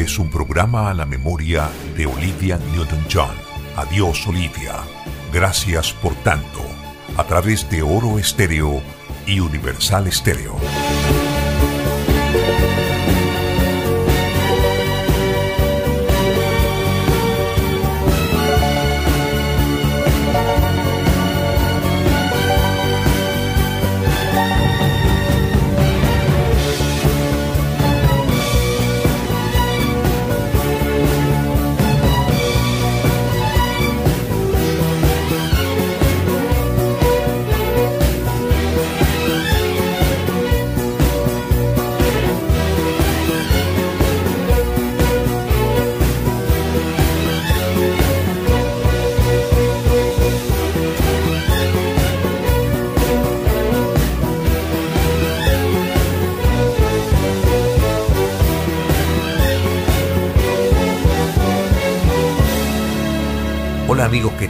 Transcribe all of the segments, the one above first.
Es un programa a la memoria de Olivia Newton-John. Adiós, Olivia. Gracias por tanto. A través de Oro Estéreo y Universal Estéreo.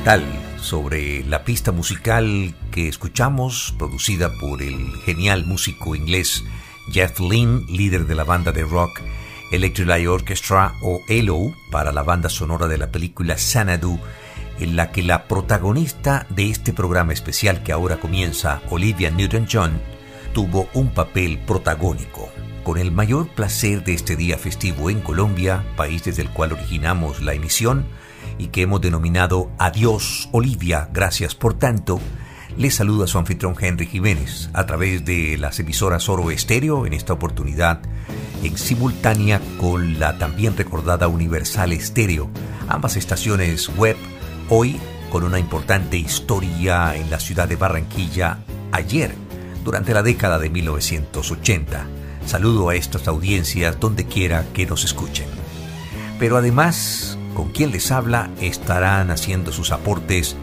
Hola amigos, ¿qué tal? Sobre la pista musical que escuchamos, producida por el genial músico inglés Jeff Lynne, líder de la banda de rock Electric Light Orchestra o ELO, para la banda sonora de la película Xanadu, en la que la protagonista de este programa especial que ahora comienza, Olivia Newton-John, tuvo un papel protagónico. Con el mayor placer de este día festivo en Colombia, país desde el cual originamos la emisión, y que hemos denominado Adiós Olivia, gracias por tanto, les saluda su anfitrión Henry Jiménez a través de las emisoras Oro Estéreo, en esta oportunidad en simultánea con la también recordada Universal Estéreo, ambas estaciones web, hoy con una importante historia en la ciudad de Barranquilla ayer, durante la década de 1980. Saludo a estas audiencias donde quiera que nos escuchen. Pero además, con quien les habla estarán haciendo sus aportes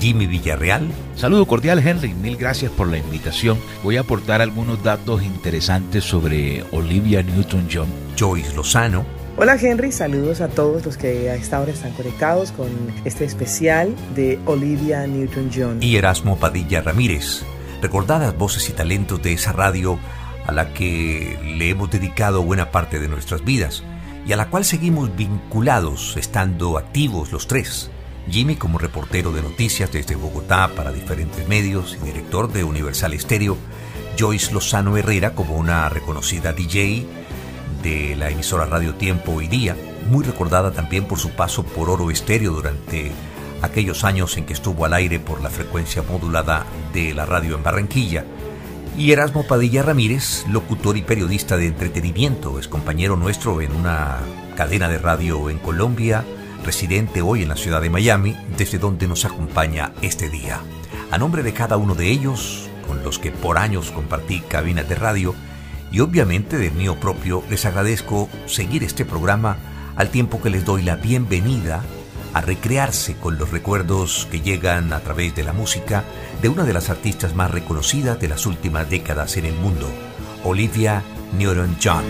Jimmy Villarreal. Saludo cordial Henry, mil gracias por la invitación. Voy a aportar algunos datos interesantes sobre Olivia Newton-John. Joyce Lozano. Hola Henry, saludos a todos los que a esta hora están conectados con este especial de Olivia Newton-John. Y Erasmo Padilla Ramírez. Recordadas voces y talentos de esa radio a la que le hemos dedicado buena parte de nuestras vidas y a la cual seguimos vinculados estando activos los tres. Jimmy como reportero de noticias desde Bogotá para diferentes medios y director de Universal Estéreo, Joyce Lozano Herrera como una reconocida DJ de la emisora Radio Tiempo Hoy Día, muy recordada también por su paso por Oro Estéreo durante aquellos años en que estuvo al aire por la frecuencia modulada de la radio en Barranquilla, y Erasmo Padilla Ramírez, locutor y periodista de entretenimiento, es compañero nuestro en una cadena de radio en Colombia, residente hoy en la ciudad de Miami, desde donde nos acompaña este día. A nombre de cada uno de ellos, con los que por años compartí cabinas de radio, y obviamente del mío propio, les agradezco seguir este programa al tiempo que les doy la bienvenida a recrearse con los recuerdos que llegan a través de la música de una de las artistas más reconocidas de las últimas décadas en el mundo, Olivia Newton-John.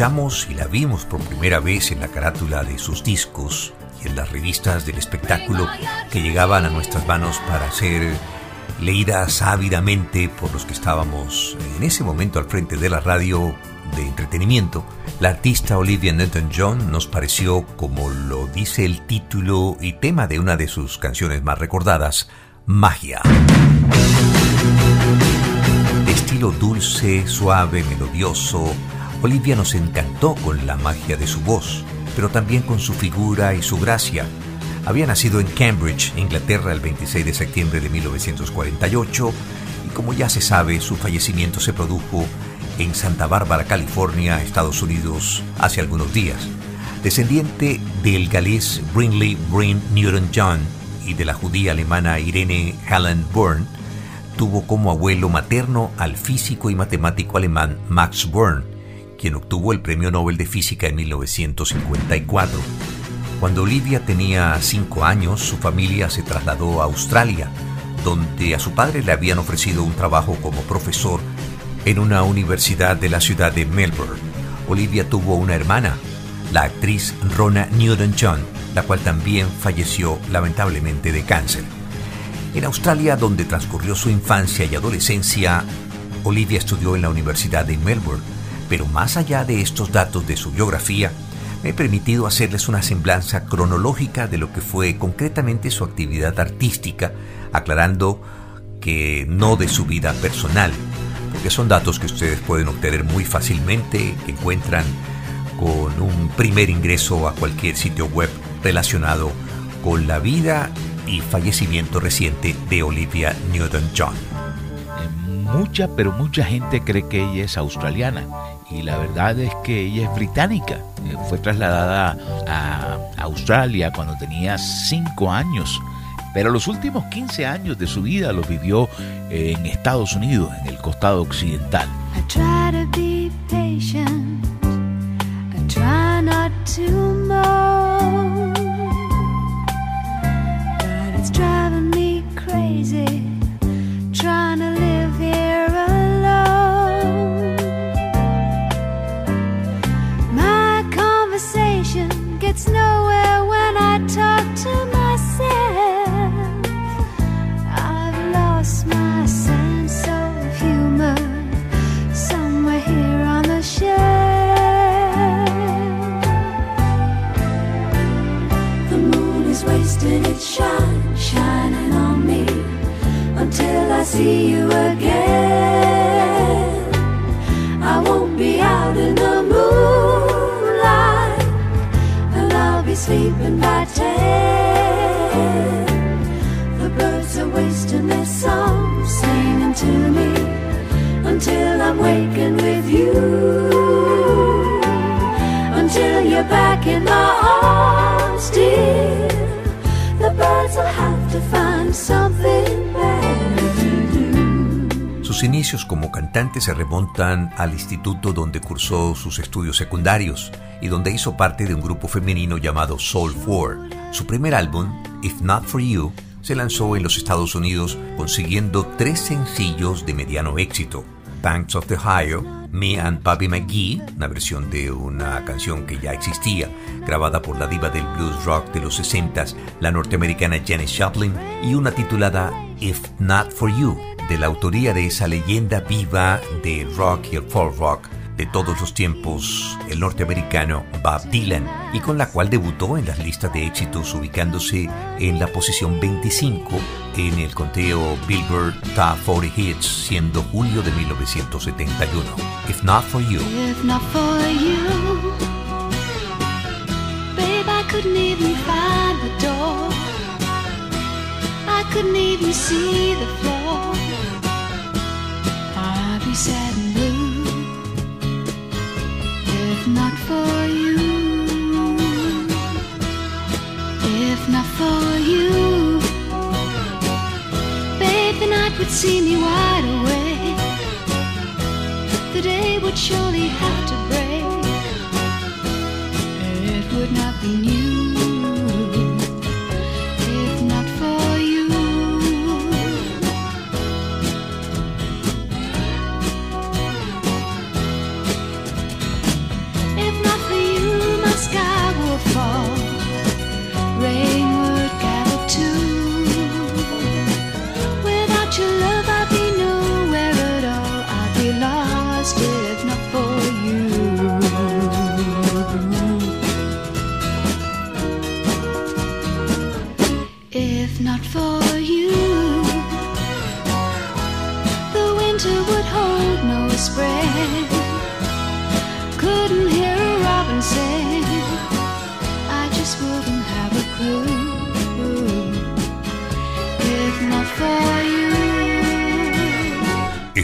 Escuchamos y la vimos por primera vez en la carátula de sus discos y en las revistas del espectáculo que llegaban a nuestras manos para ser leídas ávidamente por los que estábamos en ese momento al frente de la radio de entretenimiento, la artista Olivia Newton-John nos pareció, como lo dice el título y tema de una de sus canciones más recordadas, magia. De estilo dulce, suave, melodioso, Olivia nos encantó con la magia de su voz, pero también con su figura y su gracia. Había nacido en Cambridge, Inglaterra, el 26 de septiembre de 1948 y como ya se sabe, su fallecimiento se produjo en Santa Bárbara, California, Estados Unidos, hace algunos días. Descendiente del galés Brinley Brin Newton John y de la judía alemana Irene Helen Born, tuvo como abuelo materno al físico y matemático alemán Max Born, quien obtuvo el Premio Nobel de Física en 1954. Cuando Olivia tenía cinco años, su familia se trasladó a Australia, donde a su padre le habían ofrecido un trabajo como profesor en una universidad de la ciudad de Melbourne. Olivia tuvo una hermana, la actriz Rona Newton-John, la cual también falleció lamentablemente de cáncer. En Australia, donde transcurrió su infancia y adolescencia, Olivia estudió en la Universidad de Melbourne, pero más allá de estos datos de su biografía, me he permitido hacerles una semblanza cronológica de lo que fue concretamente su actividad artística, aclarando que no de su vida personal, porque son datos que ustedes pueden obtener muy fácilmente, que encuentran con un primer ingreso a cualquier sitio web relacionado con la vida y fallecimiento reciente de Olivia Newton-John. Mucha, pero mucha gente cree que ella es australiana y la verdad es que ella es británica. Eh, fue trasladada a Australia cuando tenía 5 años pero los últimos 15 años de su vida los vivió en Estados Unidos, en el costado occidental. Remontan al instituto donde cursó sus estudios secundarios y donde hizo parte de un grupo femenino llamado Soul 4. Su primer álbum, If Not For You, se lanzó en los Estados Unidos consiguiendo tres sencillos de mediano éxito. Banks of the Ohio, Me and Bobby McGee, una versión de una canción que ya existía, grabada por la diva del blues rock de los 60 la norteamericana Janis Joplin, y una titulada If Not For You, de la autoría de esa leyenda viva de rock y el folk rock de todos los tiempos, el norteamericano Bob Dylan, y con la cual debutó en las listas de éxitos ubicándose en la posición 25 en el conteo Billboard Top 40 Hits, siendo julio de 1971. If Not For You. If not for you babe, I couldn't even find the door. I couldn't even see the floor. See me wide awake. The day would surely have to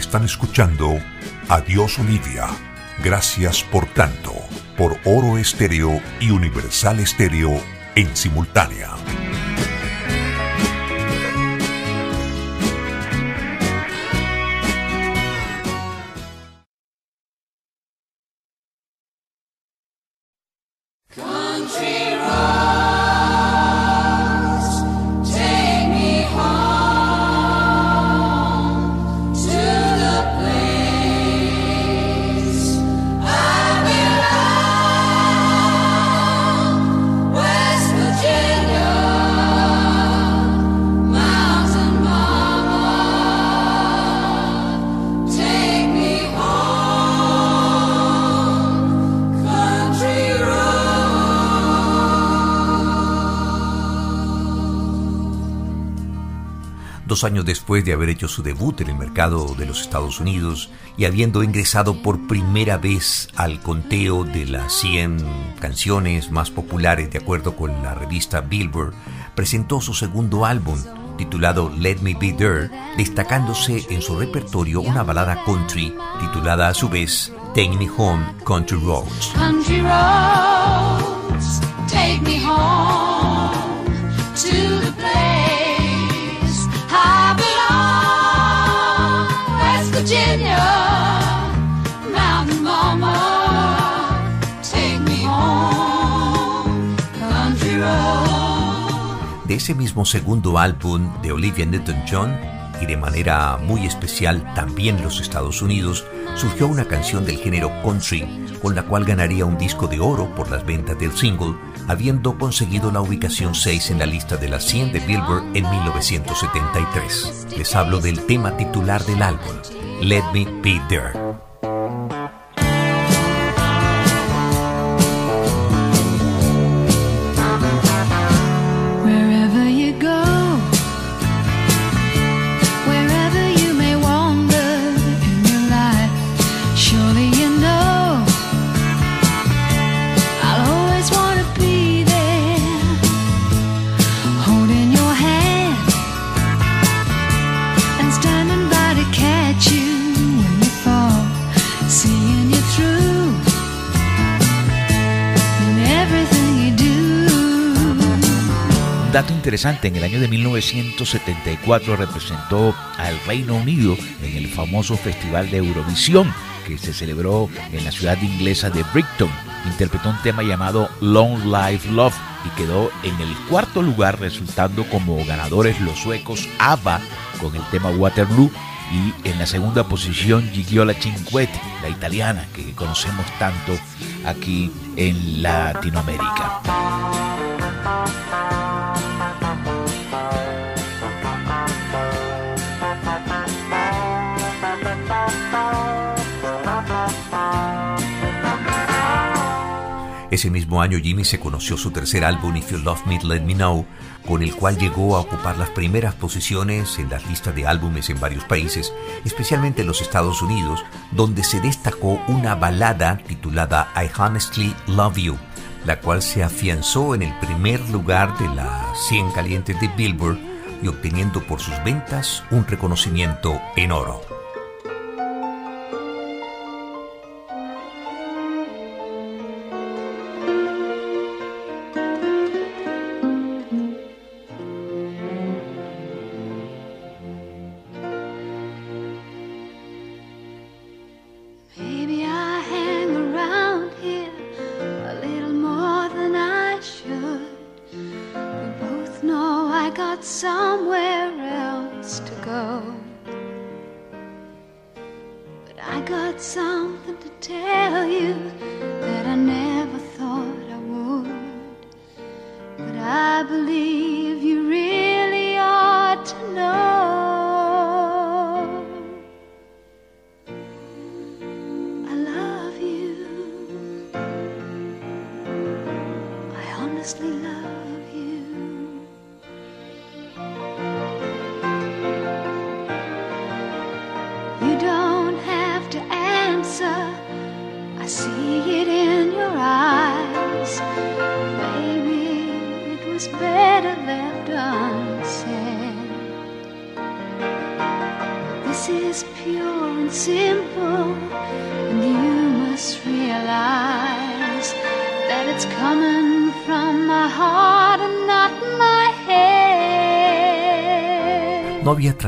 Están escuchando Adiós Olivia. Gracias por tanto. Por Oro Estéreo y Universal Estéreo en simultánea. Años después de haber hecho su debut en el mercado de los Estados Unidos y habiendo ingresado por primera vez al conteo de las 100 canciones más populares de acuerdo con la revista Billboard, presentó su segundo álbum titulado Let Me Be There, destacándose en su repertorio una balada country titulada a su vez Take Me Home Country Roads. Ese mismo segundo álbum de Olivia Newton-John y de manera muy especial también los Estados Unidos, surgió una canción del género country con la cual ganaría un disco de oro por las ventas del single, habiendo conseguido la ubicación 6 en la lista de las 100 de Billboard en 1973. Les hablo del tema titular del álbum, Let Me Be There. Interesante, en el año de 1974 representó al Reino Unido en el famoso Festival de Eurovisión que se celebró en la ciudad inglesa de Brighton. Interpretó un tema llamado Long Life Love y quedó en el cuarto lugar resultando como ganadores los suecos ABBA con el tema Waterloo y en la segunda posición Gigiola Cinquetti, la italiana que conocemos tanto aquí en Latinoamérica. Ese mismo año Jimmy se conoció su tercer álbum If You Love Me Let Me Know, con el cual llegó a ocupar las primeras posiciones en las listas de álbumes en varios países, especialmente en los Estados Unidos, donde se destacó una balada titulada I Honestly Love You, la cual se afianzó en el primer lugar de las 100 calientes de Billboard y obteniendo por sus ventas un reconocimiento en oro.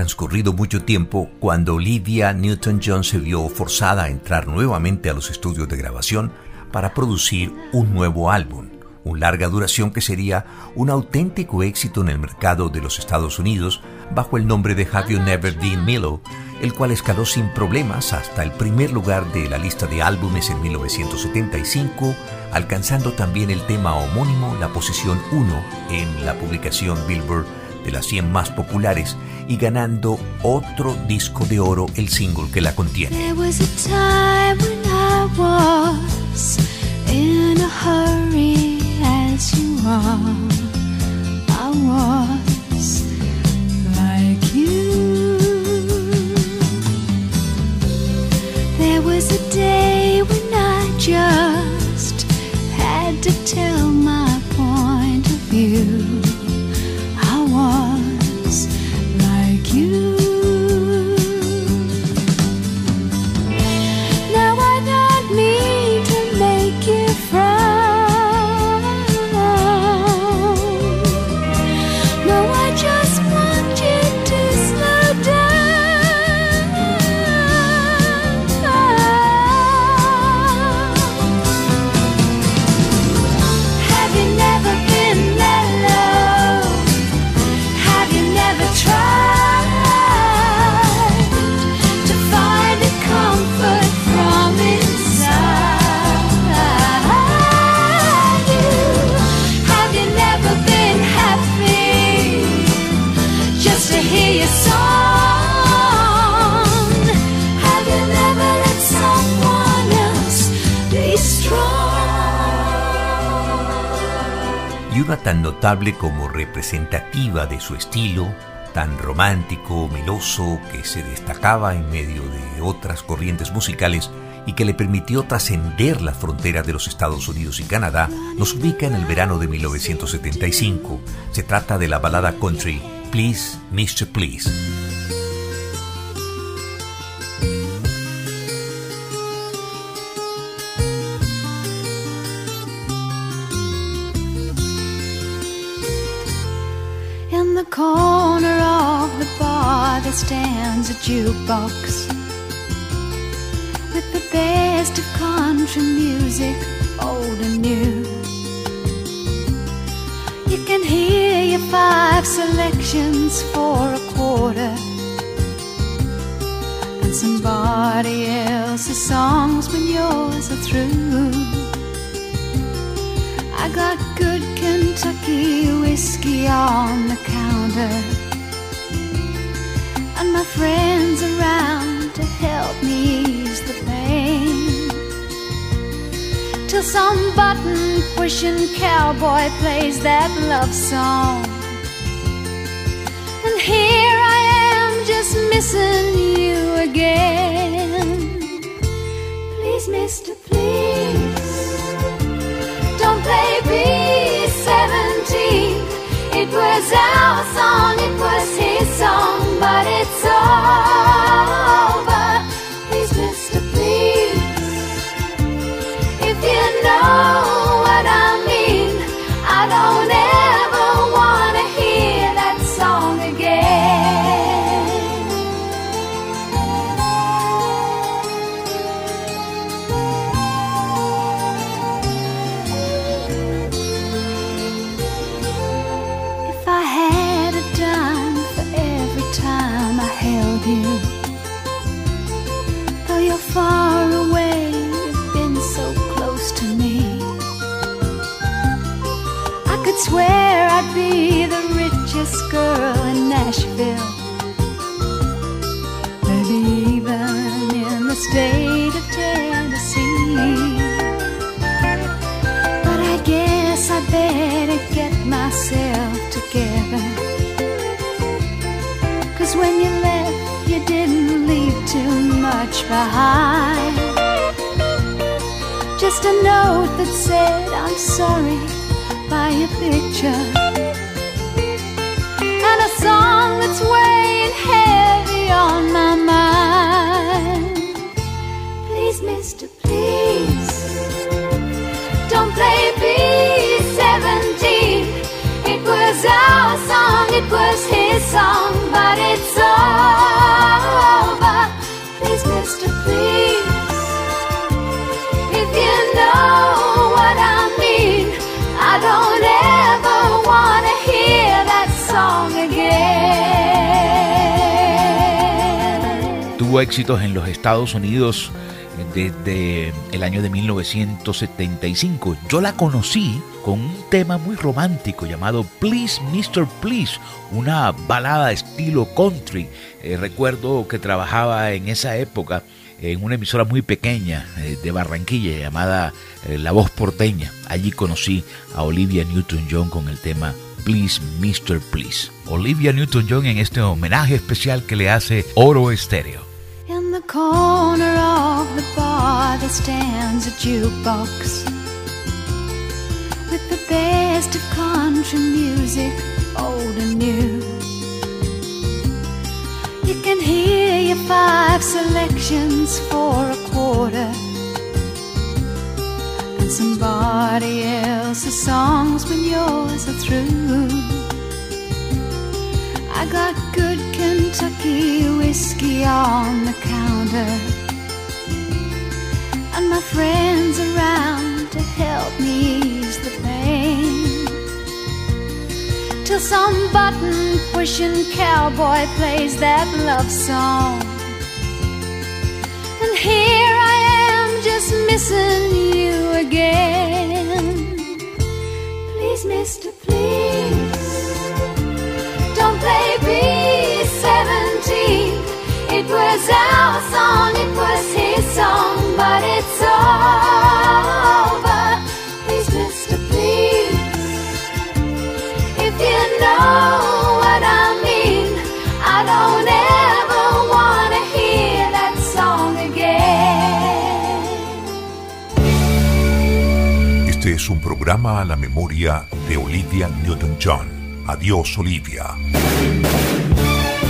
Transcurrido mucho tiempo cuando Olivia Newton-John se vio forzada a entrar nuevamente a los estudios de grabación para producir un nuevo álbum, un larga duración que sería un auténtico éxito en el mercado de los Estados Unidos bajo el nombre de Have You Never Been Mellow, el cual escaló sin problemas hasta el primer lugar de la lista de álbumes en 1975, alcanzando también el tema homónimo la posición 1 en la publicación Billboard de las 100 más populares y ganando otro disco de oro el single que la contiene. There was a day when I just tan notable como representativa de su estilo, tan romántico, meloso, que se destacaba en medio de otras corrientes musicales y que le permitió trascender la frontera de los Estados Unidos y Canadá, nos ubica en el verano de 1975. Se trata de la balada country Please, Mr. Please. Stands a jukebox with the best of country music, old and new. You can hear your five selections for a quarter and somebody else's songs when yours are through. I got good Kentucky whiskey on the counter, and my friends around to help me ease the pain. Till some button pushing cowboy plays that love song, and here I am just missing you again. Please, Mister, please. Don't play B-17 It was our song, it was his song But it's over much behind. Just a note that said, I'm sorry, by a picture. And a song that's weighing heavy on my mind. Please, mister, please, don't play B17. It was our song, it was his song. Éxitos en los Estados Unidos desde el año de 1975. Yo la conocí con un tema muy romántico llamado Please Mr. Please, una balada estilo country. Eh, recuerdo que trabajaba en esa época en una emisora muy pequeña eh, de Barranquilla llamada eh, La Voz Porteña. Allí conocí a Olivia Newton-John con el tema Please Mr. Please. Olivia Newton-John en este homenaje especial que le hace Oro Estéreo. Corner of the bar there stands a jukebox with the best of country music, old and new. You can hear your five selections for a quarter and somebody else's songs when yours are through. Got good Kentucky whiskey on the counter, and my friends around to help me ease the pain. Till some button pushing cowboy plays that love song, and here I am just missing you again. Please, Mister, please play B-17 It was our song, it was his song But it's over. Please, mister, please. If you know what I mean I don't ever want to hear that song again. Este es un programa a la memoria de Olivia Newton-John. Adiós, Olivia.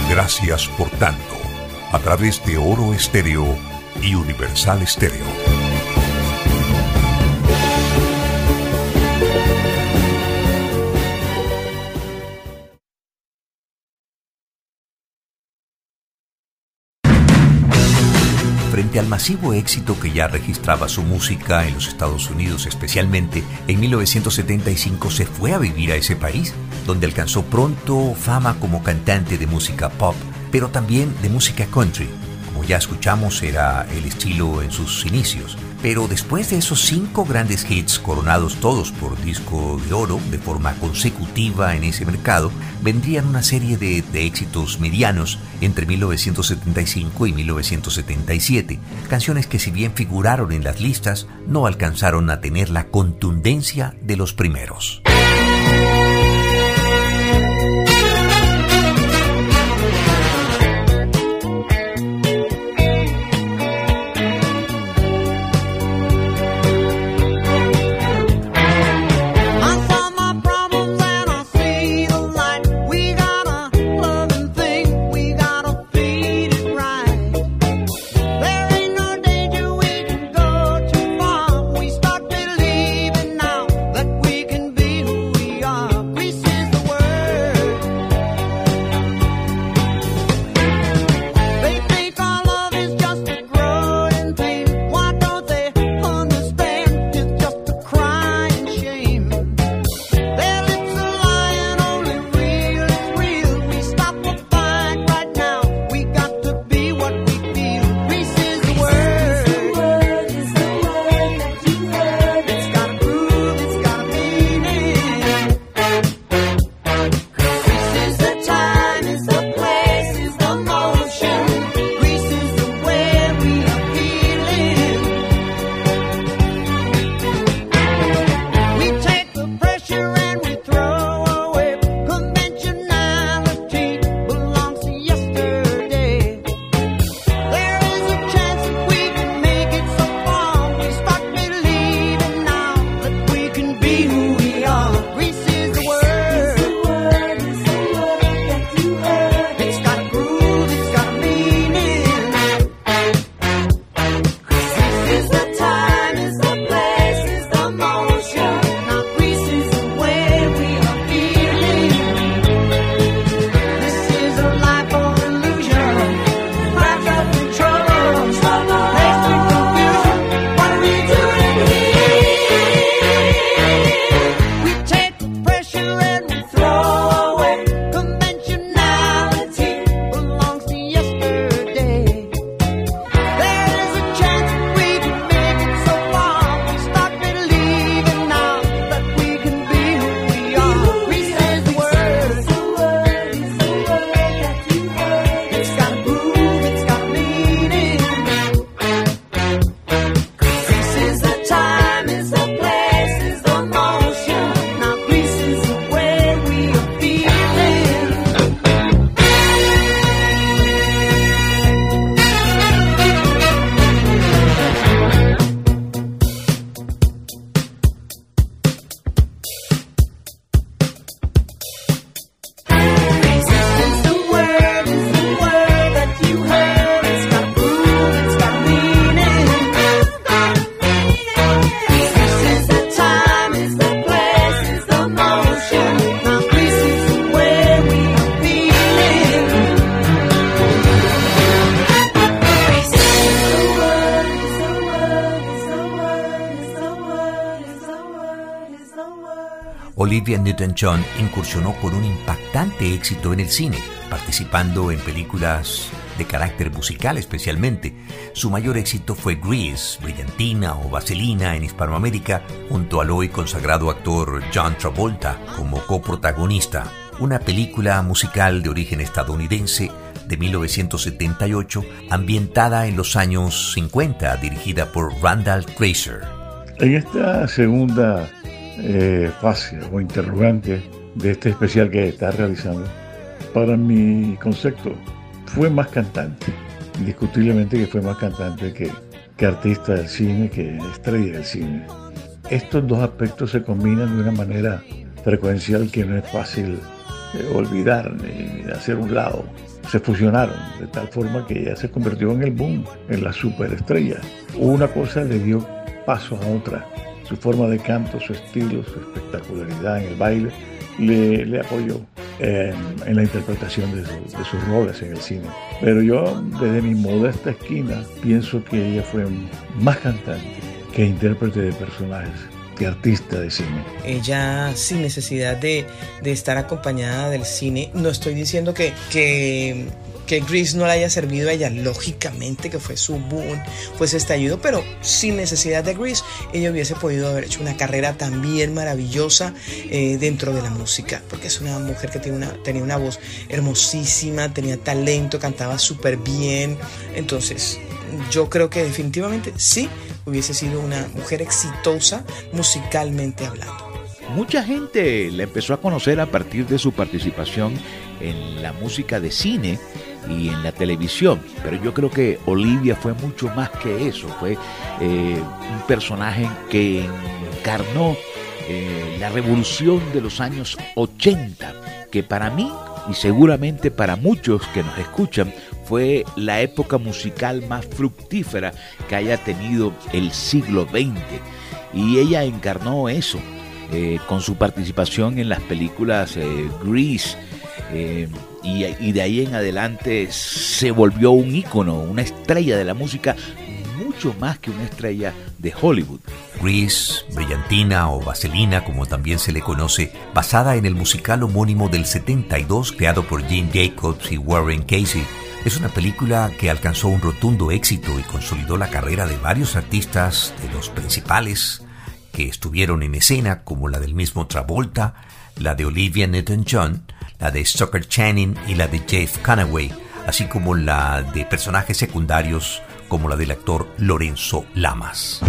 Gracias por tanto, a través de Oro Estéreo y Universal Estéreo. Frente al masivo éxito que ya registraba su música en los Estados Unidos especialmente, en 1975 se fue a vivir a ese país, donde alcanzó pronto fama como cantante de música pop, pero también de música country. Como ya escuchamos, era el estilo en sus inicios. Pero después de esos cinco grandes hits coronados todos por disco de oro de forma consecutiva en ese mercado, vendrían una serie de, de, éxitos medianos entre 1975 y 1977, canciones que si bien figuraron en las listas, no alcanzaron a tener la contundencia de los primeros. Olivia Newton-John incursionó con un impactante éxito en el cine, participando en películas de carácter musical especialmente. Su mayor éxito fue Grease, Brillantina o Vaselina en Hispanoamérica, junto al hoy consagrado actor John Travolta como coprotagonista. Una película musical de origen estadounidense de 1978, ambientada en los años 50, dirigida por Randall Fraser. En esta segunda eh, o interrogante de este especial que está realizando, para mi concepto, fue más cantante, indiscutiblemente que fue más cantante que, artista del cine, que estrella del cine. Estos dos aspectos se combinan de una manera frecuencial que no es fácil eh, olvidar ni hacer un lado. Se fusionaron de tal forma que ella se convirtió en el boom, en la superestrella. Una cosa le dio paso a otra su forma de canto, su estilo, su espectacularidad en el baile, le, apoyó en la interpretación de, de, sus roles en el cine. Pero yo, desde mi modesta esquina, pienso que ella fue más cantante que intérprete de personajes que artista de cine. Ella sin necesidad de, de estar acompañada del cine, no estoy diciendo que, que que Grease no le haya servido a ella, lógicamente que fue su boom, fue ese estallido, pero sin necesidad de Grease, ella hubiese podido haber hecho una carrera también maravillosa eh, dentro de la música, porque es una mujer que tiene una, tenía una voz hermosísima, tenía talento, cantaba súper bien, entonces yo creo que definitivamente sí hubiese sido una mujer exitosa musicalmente hablando. Mucha gente la empezó a conocer a partir de su participación en la música de cine y en la televisión. Pero yo creo que Olivia fue mucho más que eso. Fue eh, un personaje que encarnó eh, la revolución de los años 80, que para mí y seguramente para muchos que nos escuchan fue la época musical más fructífera que haya tenido el siglo XX. Y ella encarnó eso eh, con su participación en las películas Grease, y, de ahí en adelante se volvió un ícono, una estrella de la música, mucho más que una estrella de Hollywood. Grease, Brillantina o Vaselina, como también se le conoce, basada en el musical homónimo del 72 creado por Gene Jacobs y Warren Casey. Es una película que alcanzó un rotundo éxito y consolidó la carrera de varios artistas, de los principales que estuvieron en escena, como la del mismo Travolta, la de Olivia Newton-John, la de Stoker Channing y la de Jeff Conaway, así como la de personajes secundarios como la del actor Lorenzo Lamas.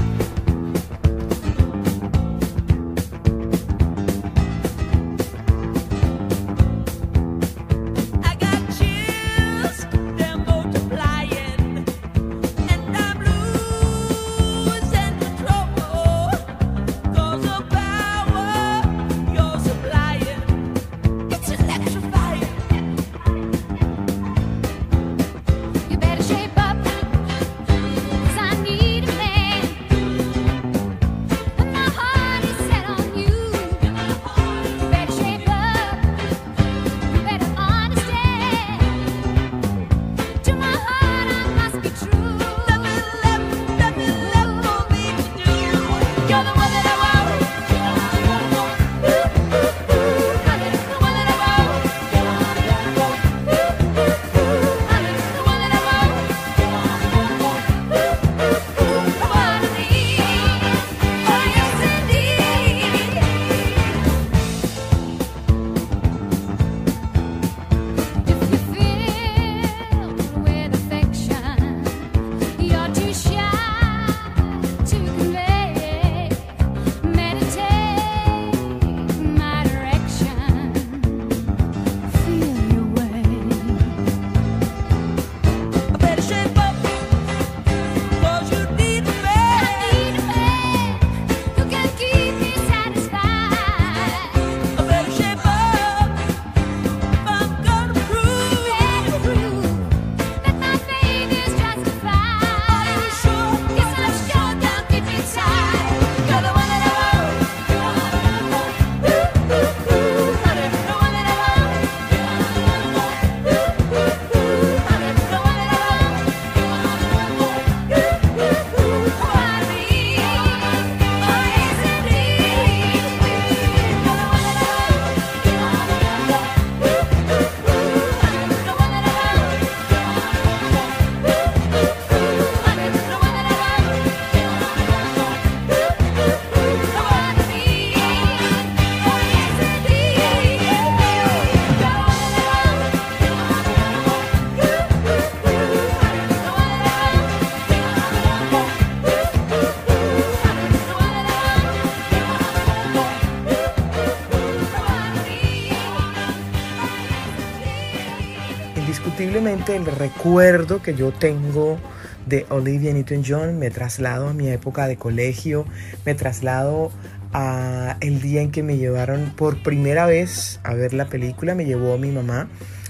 El recuerdo que yo tengo de Olivia Newton-John me traslado a mi época de colegio, me traslado a el día en que me llevaron por primera vez a ver la película, me llevó mi mamá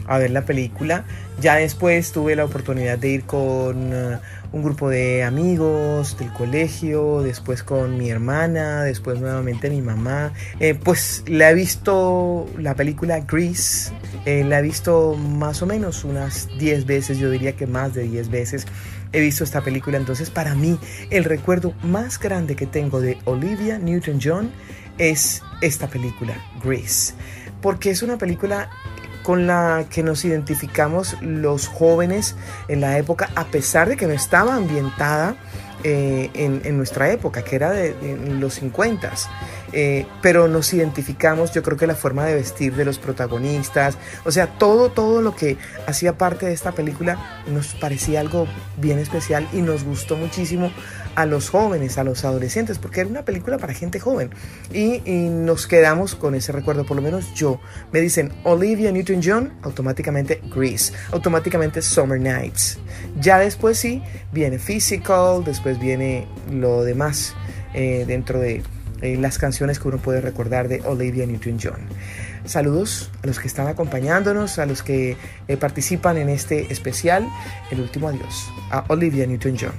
a ver la película. Ya después tuve la oportunidad de ir con uh, un grupo de amigos del colegio, después con mi hermana, después nuevamente mi mamá. Eh, pues la he visto la película Grease, eh, la he visto más o menos unas 10 veces, yo diría que más de 10 veces he visto esta película. Entonces, para mí, el recuerdo más grande que tengo de Olivia Newton-John es esta película, Grease. Porque es una película con la que nos identificamos los jóvenes en la época, a pesar de que no estaba ambientada eh, en, nuestra época, que era de, los 50 eh, pero nos identificamos, yo creo que la forma de vestir de los protagonistas, o sea, todo, todo lo que hacía parte de esta película nos parecía algo bien especial y nos gustó muchísimo a los jóvenes, a los adolescentes, porque era una película para gente joven. Y, nos quedamos con ese recuerdo, por lo menos yo. Me dicen Olivia Newton-John, automáticamente Grease, automáticamente Summer Nights. Ya después sí, viene Physical, después viene lo demás eh, dentro de eh, las canciones que uno puede recordar de Olivia Newton-John. Saludos a los que están acompañándonos, a los que eh, participan en este especial. El último adiós a Olivia Newton-John.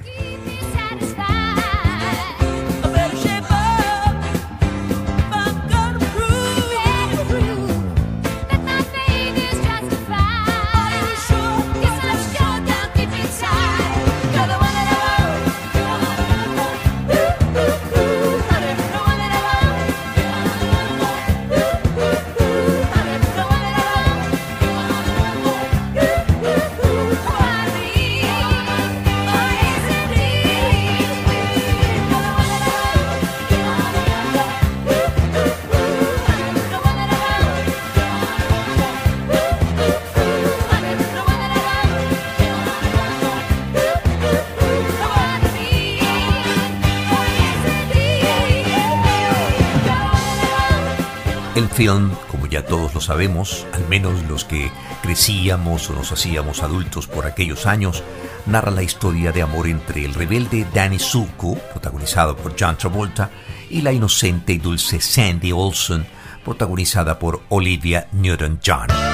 Film, como ya todos lo sabemos, al menos los que crecíamos o nos hacíamos adultos por aquellos años, narra la historia de amor entre el rebelde Danny Zuko, protagonizado por John Travolta, y la inocente y dulce Sandy Olson, protagonizada por Olivia Newton-John.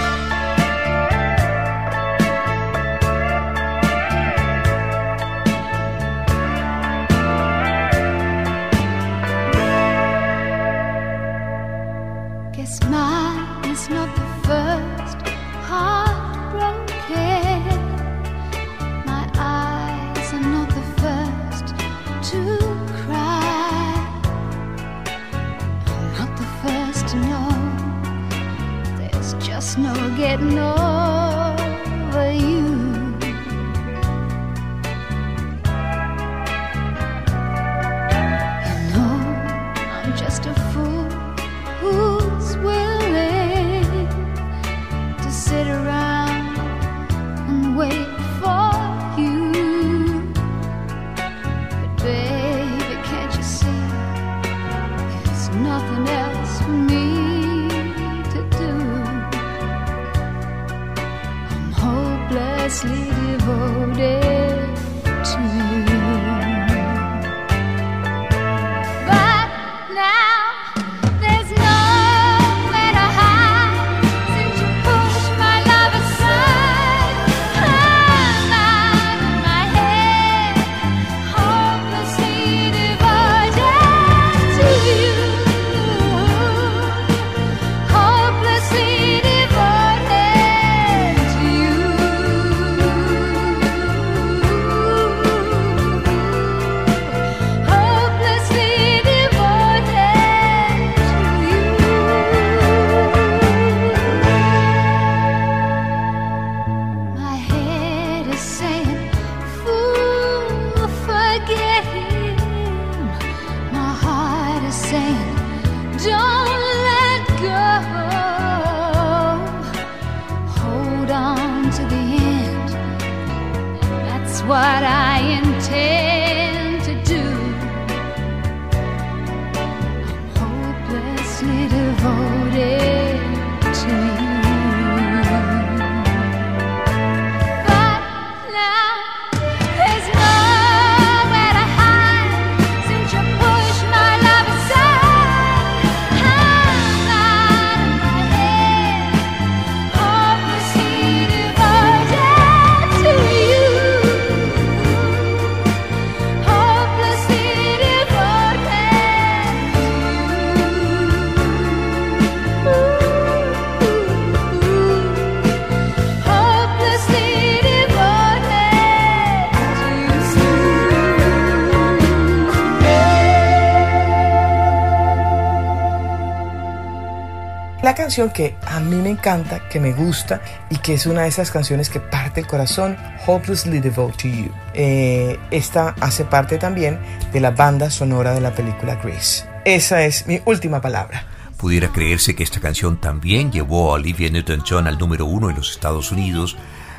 Canción que a mí me encanta, que me gusta y que es una de esas canciones que parte el corazón, Hopelessly Devoted to You. Eh, esta hace parte también de la banda sonora de la película Grace. Esa es mi última palabra. Pudiera creerse que esta canción también llevó a Olivia Newton-John al número uno en los Estados Unidos,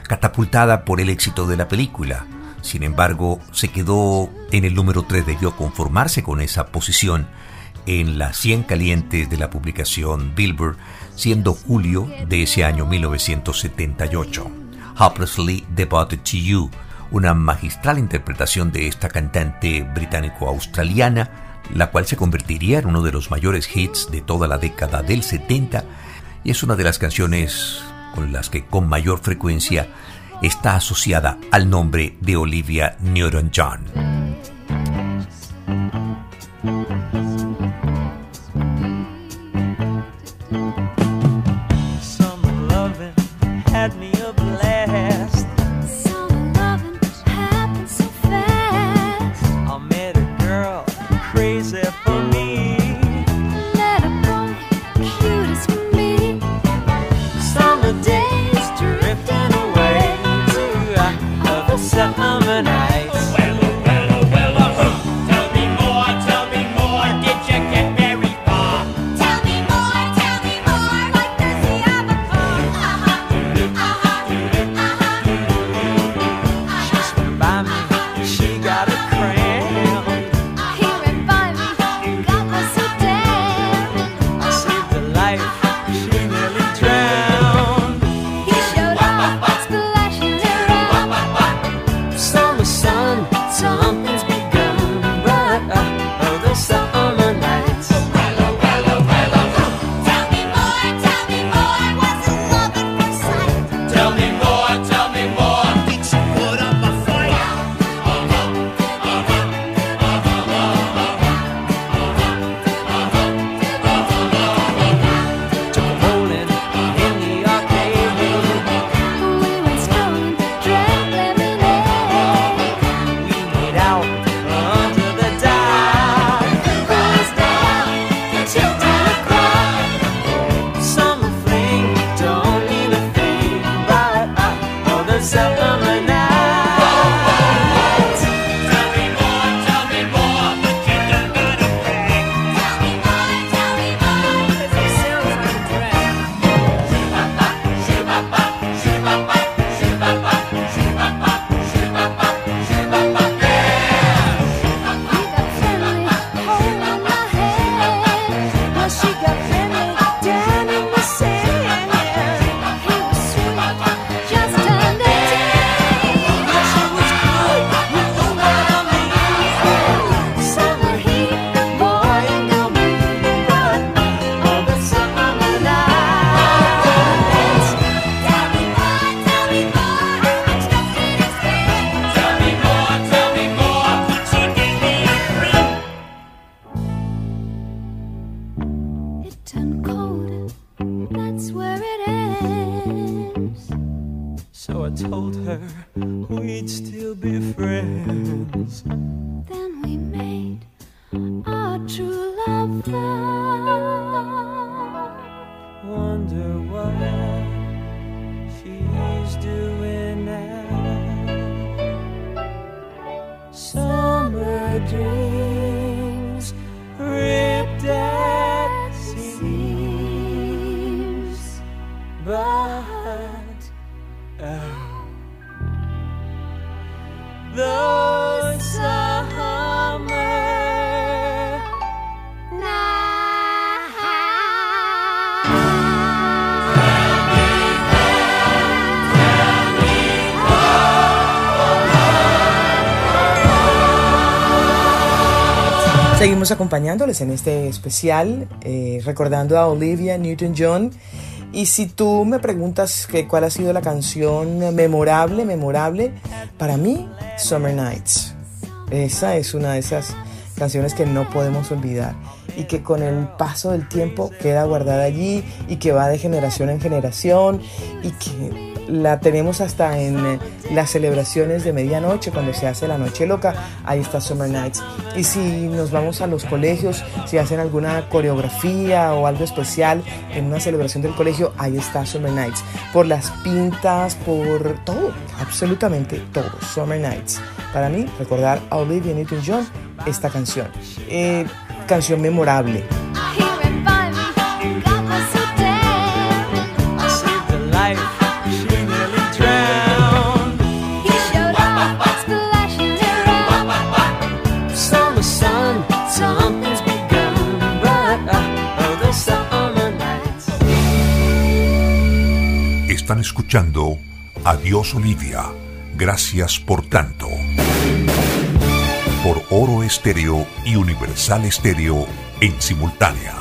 catapultada por el éxito de la película. Sin embargo, se quedó en el número 3, debió conformarse con esa posición en las 100 calientes de la publicación Billboard, siendo julio de ese año 1978. Hopelessly Devoted to You, una magistral interpretación de esta cantante británico-australiana, la cual se convertiría en uno de los mayores hits de toda la década del 70 y es una de las canciones con las que con mayor frecuencia está asociada al nombre de Olivia Newton-John. Seguimos acompañándoles en este especial, eh, recordando a Olivia Newton-John. Y si tú me preguntas que cuál ha sido la canción memorable, memorable, para mí, Summer Nights. Esa es una de esas canciones que no podemos olvidar y que con el paso del tiempo queda guardada allí y que va de generación en generación y que la tenemos hasta en eh, las celebraciones de medianoche, cuando se hace la noche loca, ahí está Summer Nights. Y si nos vamos a los colegios, si hacen alguna coreografía o algo especial en una celebración del colegio, ahí está Summer Nights. Por las pintas, por todo, absolutamente todo, Summer Nights. Para mí, recordar a Olivia Newton-John esta canción. Eh, canción memorable. Están escuchando Adiós Olivia. Gracias por tanto. Por Oro Estéreo y Universal Estéreo en simultánea.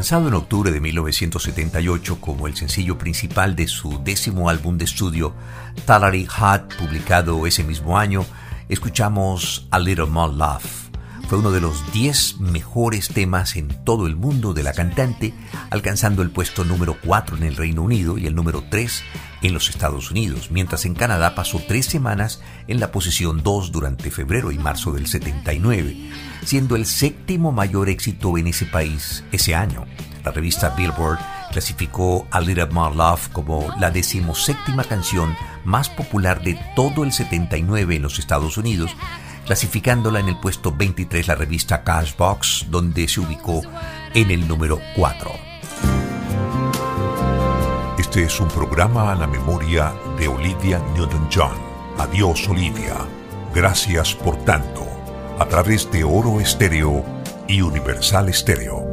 Lanzado en octubre de 1978 como el sencillo principal de su décimo álbum de estudio, Talary Hot, publicado ese mismo año, escuchamos A Little More Love. Fue uno de los 10 mejores temas en todo el mundo de la cantante, alcanzando el puesto número 4 en el Reino Unido y el número 3 en los Estados Unidos, mientras en Canadá pasó tres semanas en la posición 2 durante febrero y marzo del 79, siendo el séptimo mayor éxito en ese país ese año. La revista Billboard clasificó A Little More Love como la decimoséptima canción más popular de todo el 79 en los Estados Unidos, clasificándola en el puesto 23 la revista Cashbox, donde se ubicó en el número 4. Este es un programa a la memoria de Olivia Newton-John. Adiós, Olivia. Gracias por tanto. A través de Oro Estéreo y Universal Estéreo.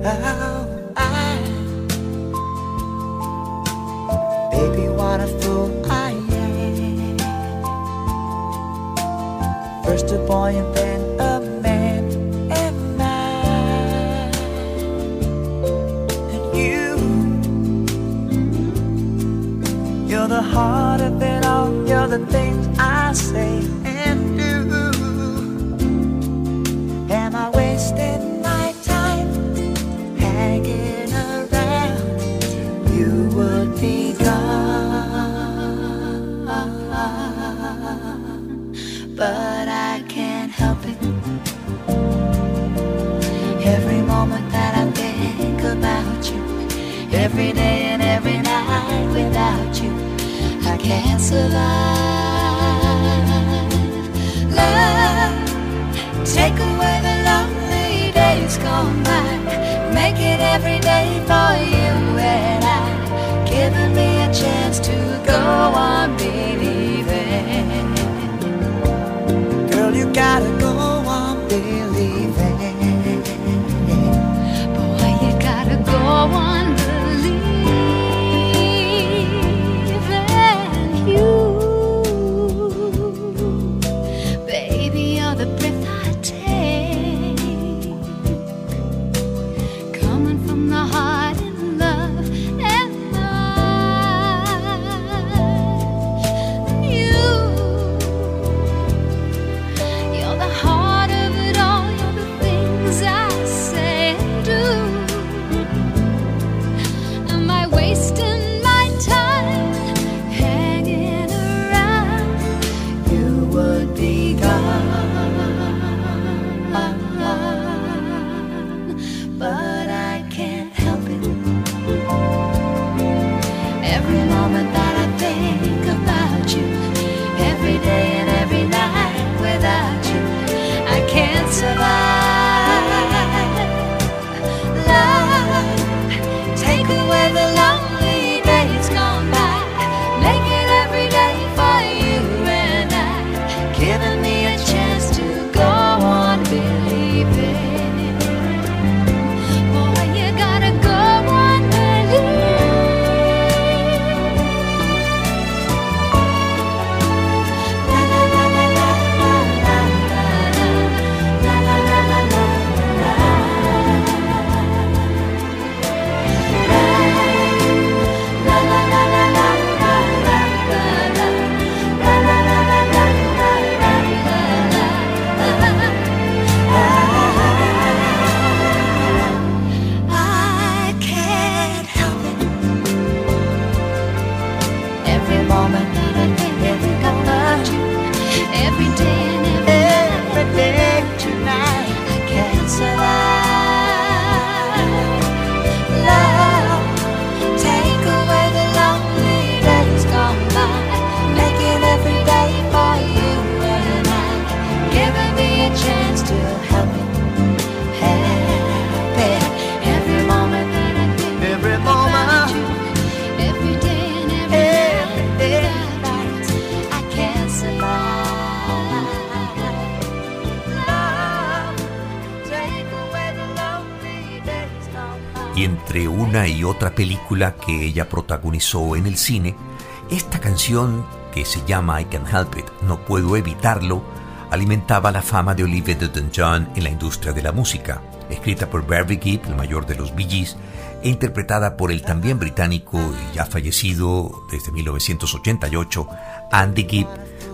Que ella protagonizó en el cine, esta canción, que se llama I Can Help It, No Puedo Evitarlo, alimentaba la fama de Olivia Newton-John en la industria de la música. Escrita por Barry Gibb, el mayor de los Bee Gees, e interpretada por el también británico y ya fallecido desde 1988, Andy Gibb,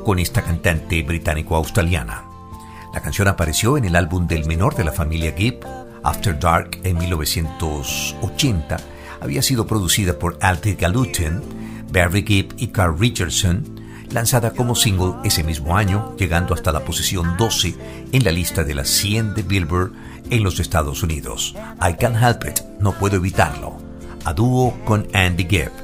con esta cantante británico-australiana. La canción apareció en el álbum del menor de la familia Gibb, After Dark, en 1980. Había sido producida por Altie Galutin, Barry Gibb y Carl Richardson, lanzada como single ese mismo año, llegando hasta la posición 12 en la lista de las 100 de Billboard en los Estados Unidos. I Can't Help It, no puedo evitarlo. a dúo con Andy Gibb.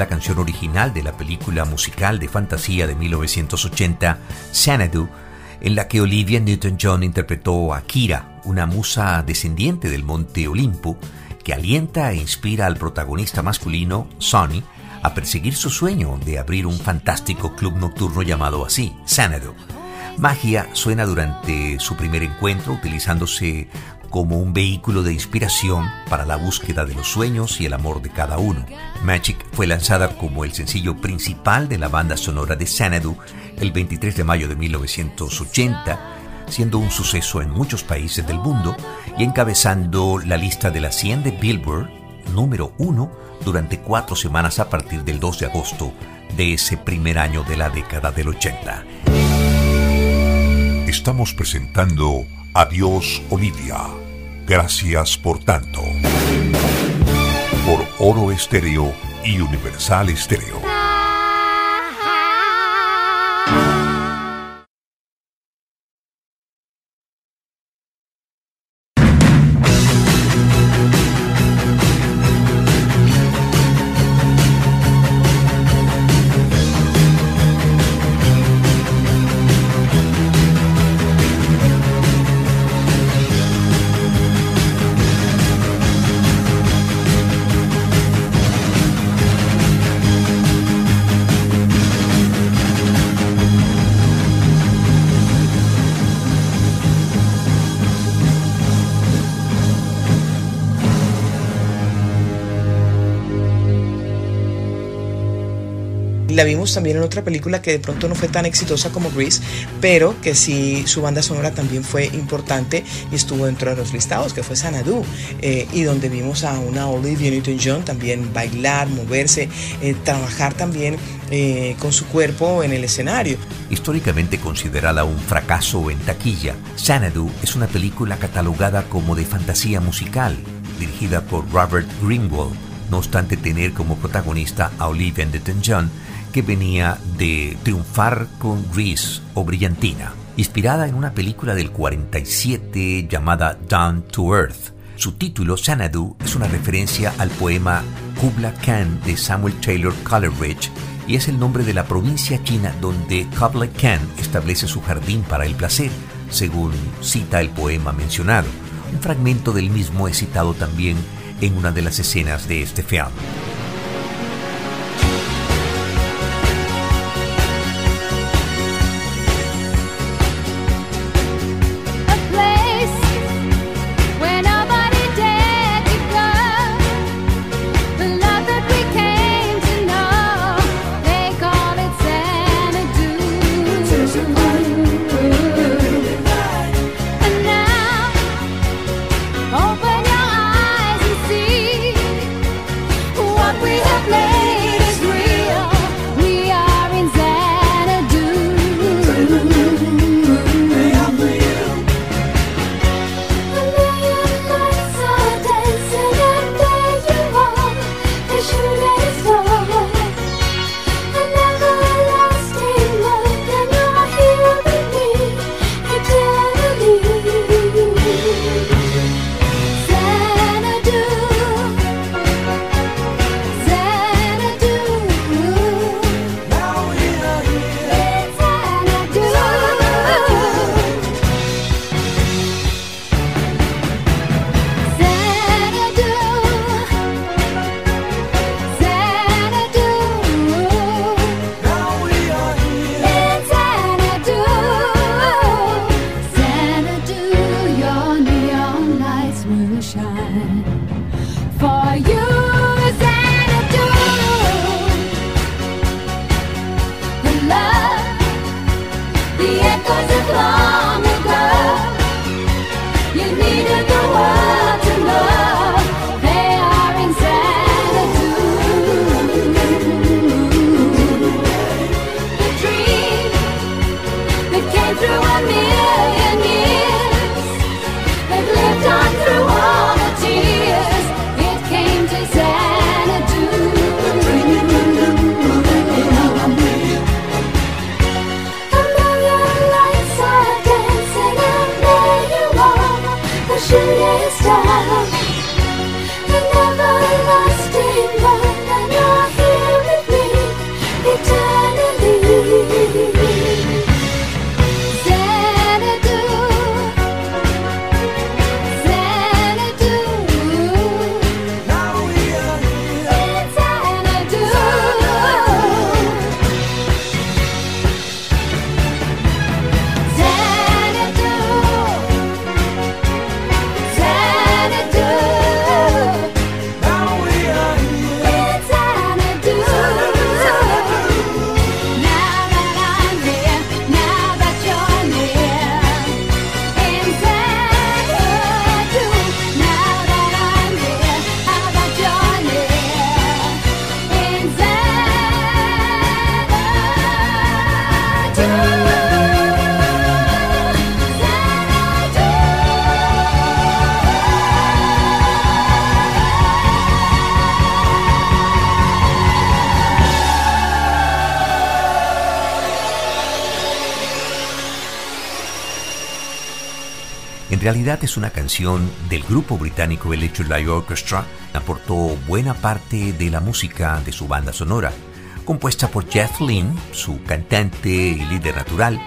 La canción original de la película musical de fantasía de 1980 Xanadu, en la que Olivia Newton-John interpretó a Kira, una musa descendiente del monte Olimpo, que alienta e inspira al protagonista masculino, Sonny, a perseguir su sueño de abrir un fantástico club nocturno llamado así, Xanadu. Magia suena durante su primer encuentro utilizándose como un vehículo de inspiración para la búsqueda de los sueños y el amor de cada uno. Magic fue lanzada como el sencillo principal de la banda sonora de Xanadu el 23 de mayo de 1980, siendo un suceso en muchos países del mundo y encabezando la lista de la 100 de Billboard número 1 durante cuatro semanas a partir del 2 de agosto de ese primer año de la década del 80. Estamos presentando Adiós Olivia. Gracias por tanto. Oro Estéreo y Universal Estéreo. La vimos también en otra película que de pronto no fue tan exitosa como Grease, pero que sí su banda sonora también fue importante y estuvo dentro de los listados, que fue Sanadu, eh, y donde vimos a una Olivia Newton-John también bailar, moverse, eh, trabajar también eh, con su cuerpo en el escenario. Históricamente considerada un fracaso en taquilla, Xanadu es una película catalogada como de fantasía musical, dirigida por Robert Greenwald, no obstante tener como protagonista a Olivia Newton-John, que venía de triunfar con Grease o Brillantina, inspirada en una película del 47 llamada Down to Earth. Su título, Xanadu, es una referencia al poema Kubla Khan de Samuel Taylor Coleridge y es el nombre de la provincia china donde Kubla Khan establece su jardín para el placer, según cita el poema mencionado. Un fragmento del mismo es citado también en una de las escenas de este film. That came realidad es una canción del grupo británico Electric Light Orchestra. Aportó buena parte de la música de su banda sonora, compuesta por Jeff Lynne, su cantante y líder natural,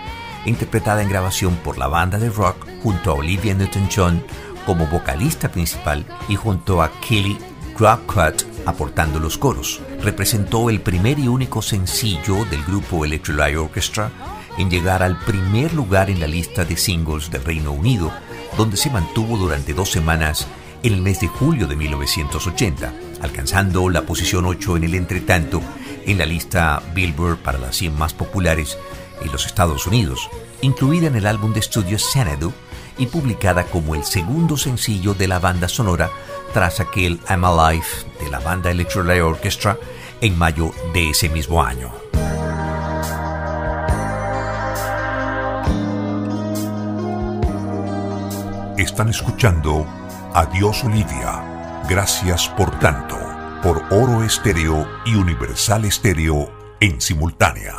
e interpretada en grabación por la banda de rock junto a Olivia Newton-John como vocalista principal y junto a Kelly Crockett aportando los coros. Representó el primer y único sencillo del grupo Electric Light Orchestra en llegar al primer lugar en la lista de singles del Reino Unido donde se mantuvo durante dos semanas en el mes de julio de 1980, alcanzando la posición 8 en el entretanto en la lista Billboard para las 100 más populares en los Estados Unidos, incluida en el álbum de estudio Xanadu y publicada como el segundo sencillo de la banda sonora tras aquel I'm Alive de la banda Electric Orchestra en mayo de ese mismo año. Están escuchando Adiós Olivia. Gracias por tanto. Por Oro Estéreo y Universal Estéreo en simultánea.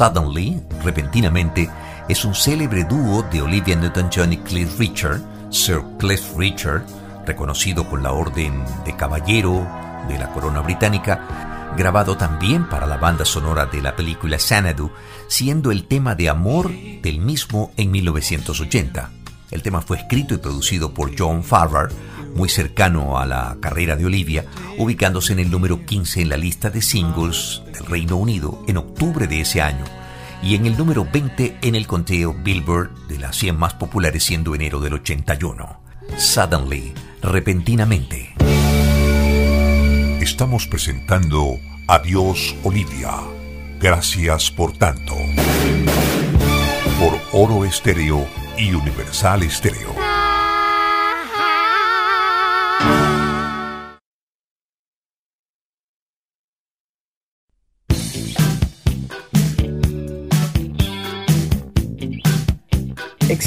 Suddenly, repentinamente, es un célebre dúo de Olivia Newton-John y Cliff Richard, Sir Cliff Richard, reconocido con la Orden de Caballero de la Corona Británica, grabado también para la banda sonora de la película Xanadu, siendo el tema de amor del mismo en 1980. El tema fue escrito y producido por John Farrar, muy cercano a la carrera de Olivia, ubicándose en el número 15 en la lista de singles del Reino Unido en octubre de ese año y en el número 20 en el conteo Billboard de las 100 más populares siendo enero del 81. Suddenly, repentinamente. Estamos presentando Adiós Olivia. Gracias por tanto. Por Oro Estéreo y Universal Estéreo.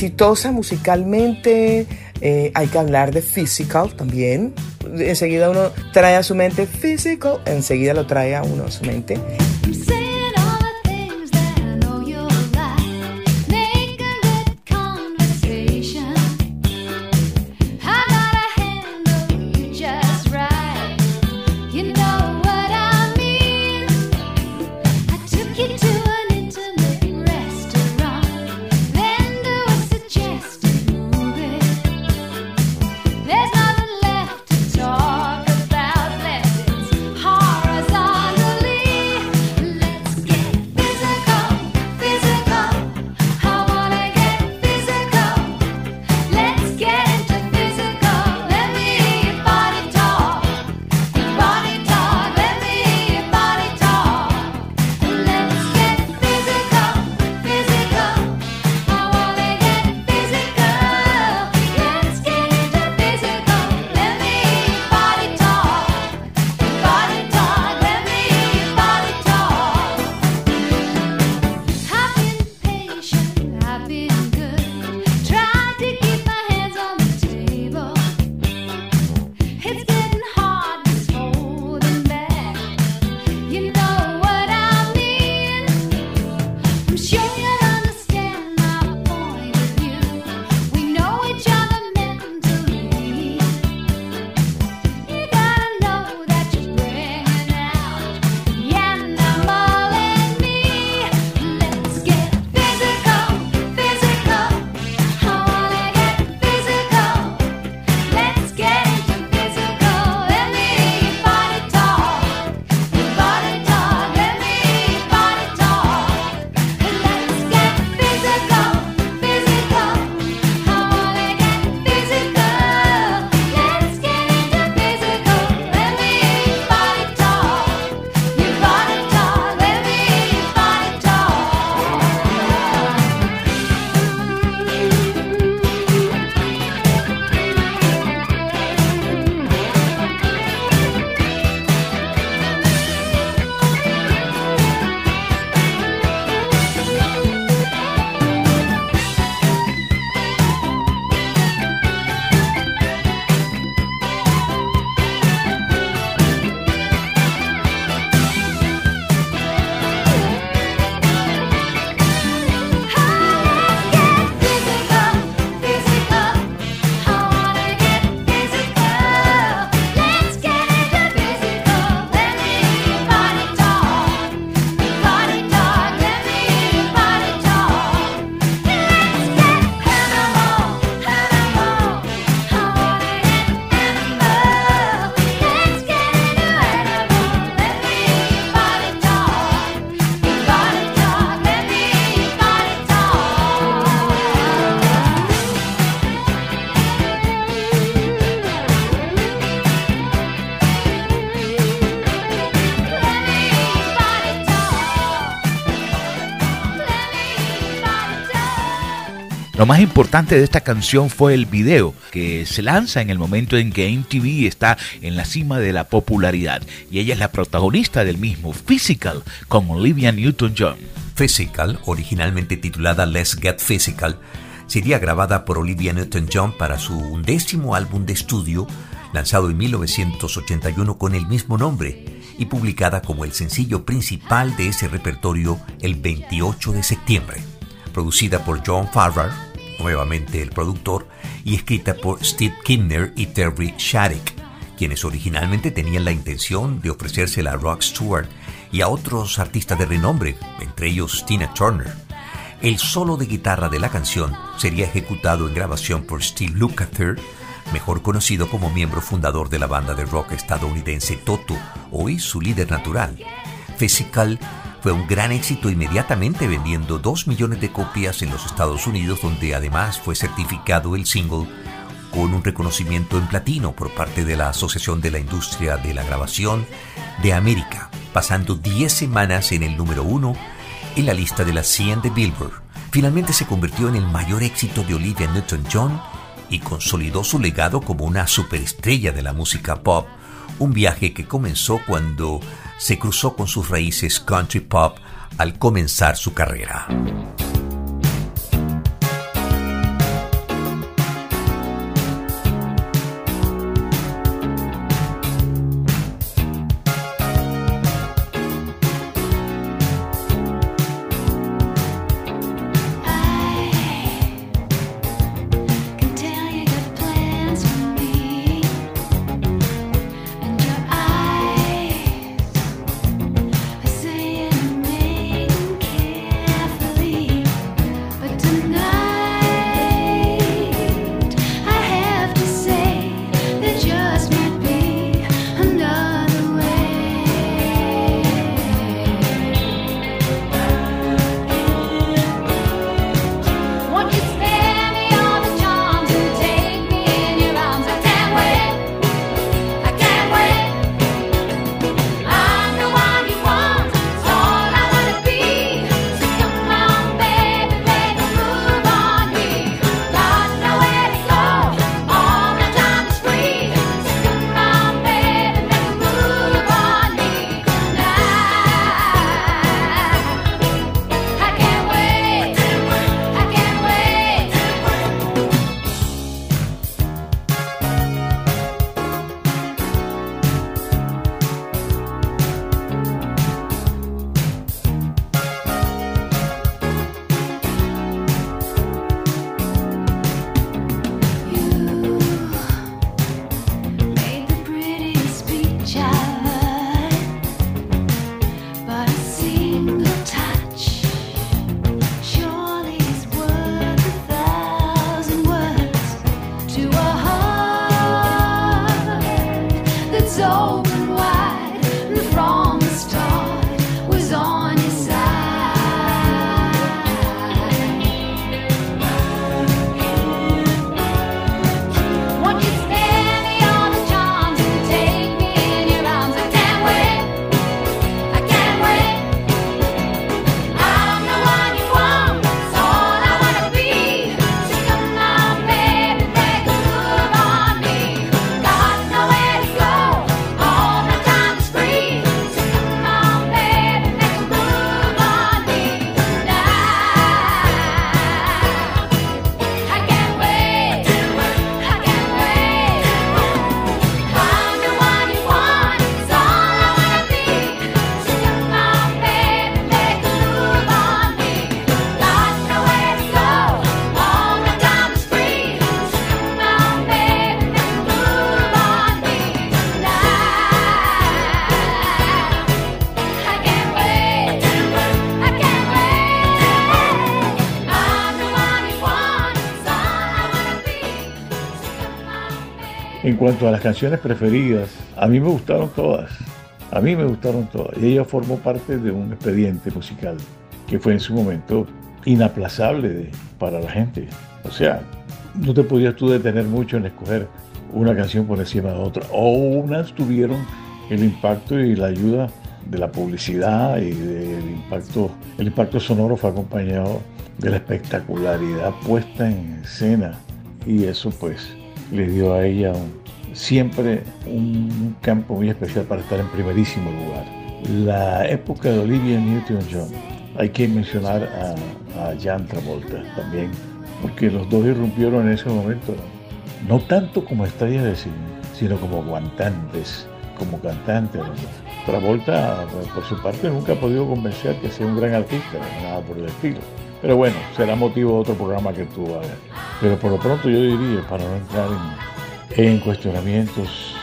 Exitosa musicalmente, eh, hay que hablar de physical también. Enseguida uno trae a su mente physical, enseguida lo trae a uno a su mente. Lo más importante de esta canción fue el video, que se lanza en el momento en que MTV está en la cima de la popularidad, y ella es la protagonista del mismo, Physical, con Olivia Newton-John. Physical, originalmente titulada Let's Get Physical, sería grabada por Olivia Newton-John para su undécimo álbum de estudio lanzado en 1981 con el mismo nombre y publicada como el sencillo principal de ese repertorio el 28 de septiembre. Producida por John Farrar, nuevamente el productor, y escrita por Steve Kinner y Terry Shattuck, quienes originalmente tenían la intención de ofrecérsela a Rock Stewart y a otros artistas de renombre, entre ellos Tina Turner. El solo de guitarra de la canción sería ejecutado en grabación por Steve Lukather, mejor conocido como miembro fundador de la banda de rock estadounidense Toto, hoy su líder natural. Physical fue un gran éxito inmediatamente vendiendo 2 millones de copias en los Estados Unidos, donde además fue certificado el single con un reconocimiento en platino por parte de la Asociación de la Industria de la Grabación de América, pasando 10 semanas en el número 1 en la lista de la 100 de Billboard. Finalmente se convirtió en el mayor éxito de Olivia Newton-John y consolidó su legado como una superestrella de la música pop, un viaje que comenzó cuando se cruzó con sus raíces country pop al comenzar su carrera. Cuanto a las canciones preferidas, a mí me gustaron todas. A mí me gustaron todas. Y ella formó parte de un expediente musical que fue en su momento inaplazable para la gente. O sea, no te podías tú detener mucho en escoger una canción por encima de otra. O unas tuvieron el impacto y la ayuda de la publicidad y del impacto. El impacto sonoro fue acompañado de la espectacularidad puesta en escena. Y eso pues le dio a ella un- siempre un campo muy especial para estar en primerísimo lugar. La época de Olivia Newton-John, hay que mencionar a, a Jan Travolta también, porque los dos irrumpieron en ese momento, no tanto como estrellas de cine, sino como cantantes, como cantante. Travolta, por su parte, nunca ha podido convencer que sea un gran artista, nada por el estilo. Pero bueno, será motivo de otro programa que tú hagas. Pero por lo pronto yo diría, para no entrar en, en cuestionamientos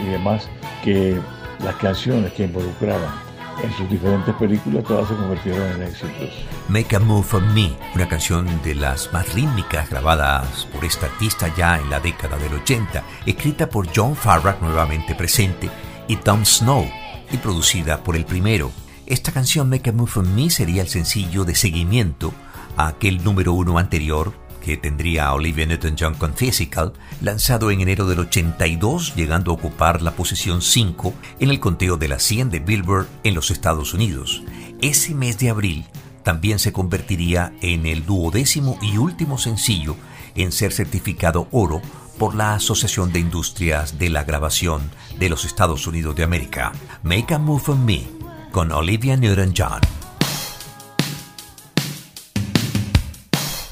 y demás, que las canciones que involucraban en sus diferentes películas todas se convirtieron en éxitos. Make a Move for Me, una canción de las más rítmicas grabadas por esta artista ya en la década del 80, escrita por John Farrar nuevamente presente y Tom Snow y producida por el primero. Esta canción Make a Move for Me sería el sencillo de seguimiento a aquel número uno anterior que tendría a Olivia Newton-John con Physical, lanzado en enero del 82, llegando a ocupar la posición 5 en el conteo de la 100 de Billboard en los Estados Unidos. Ese mes de abril también se convertiría en el duodécimo y último sencillo en ser certificado oro por la Asociación de Industrias de la Grabación de los Estados Unidos de América. Make a Move on Me con Olivia Newton-John.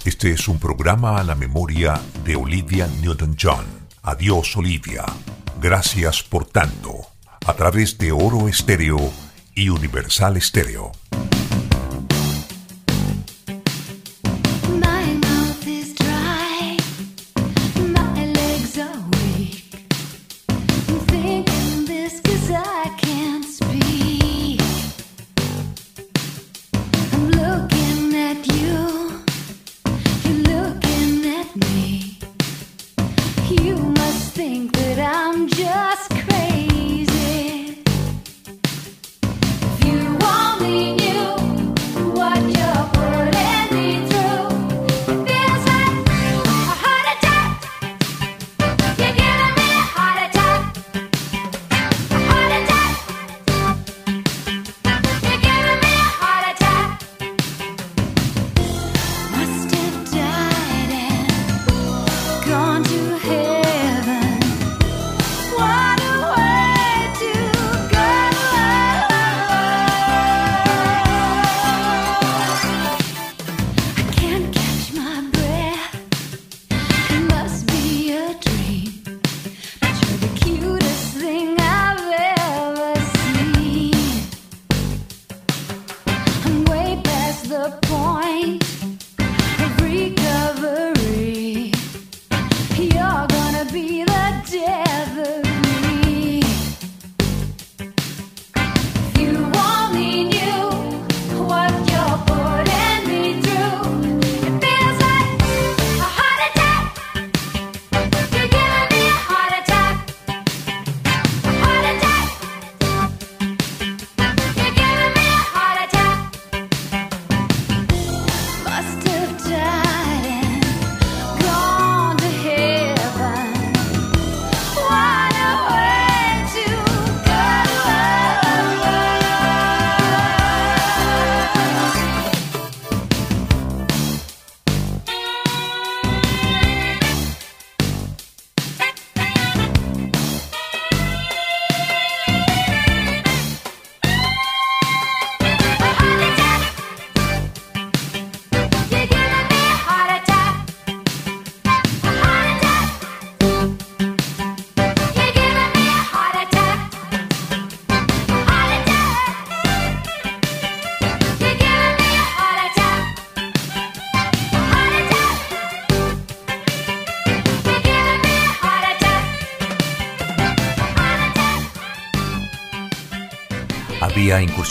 Este es un programa a la memoria de Olivia Newton-John. Adiós, Olivia. Gracias por tanto. A través de Oro Estéreo y Universal Estéreo.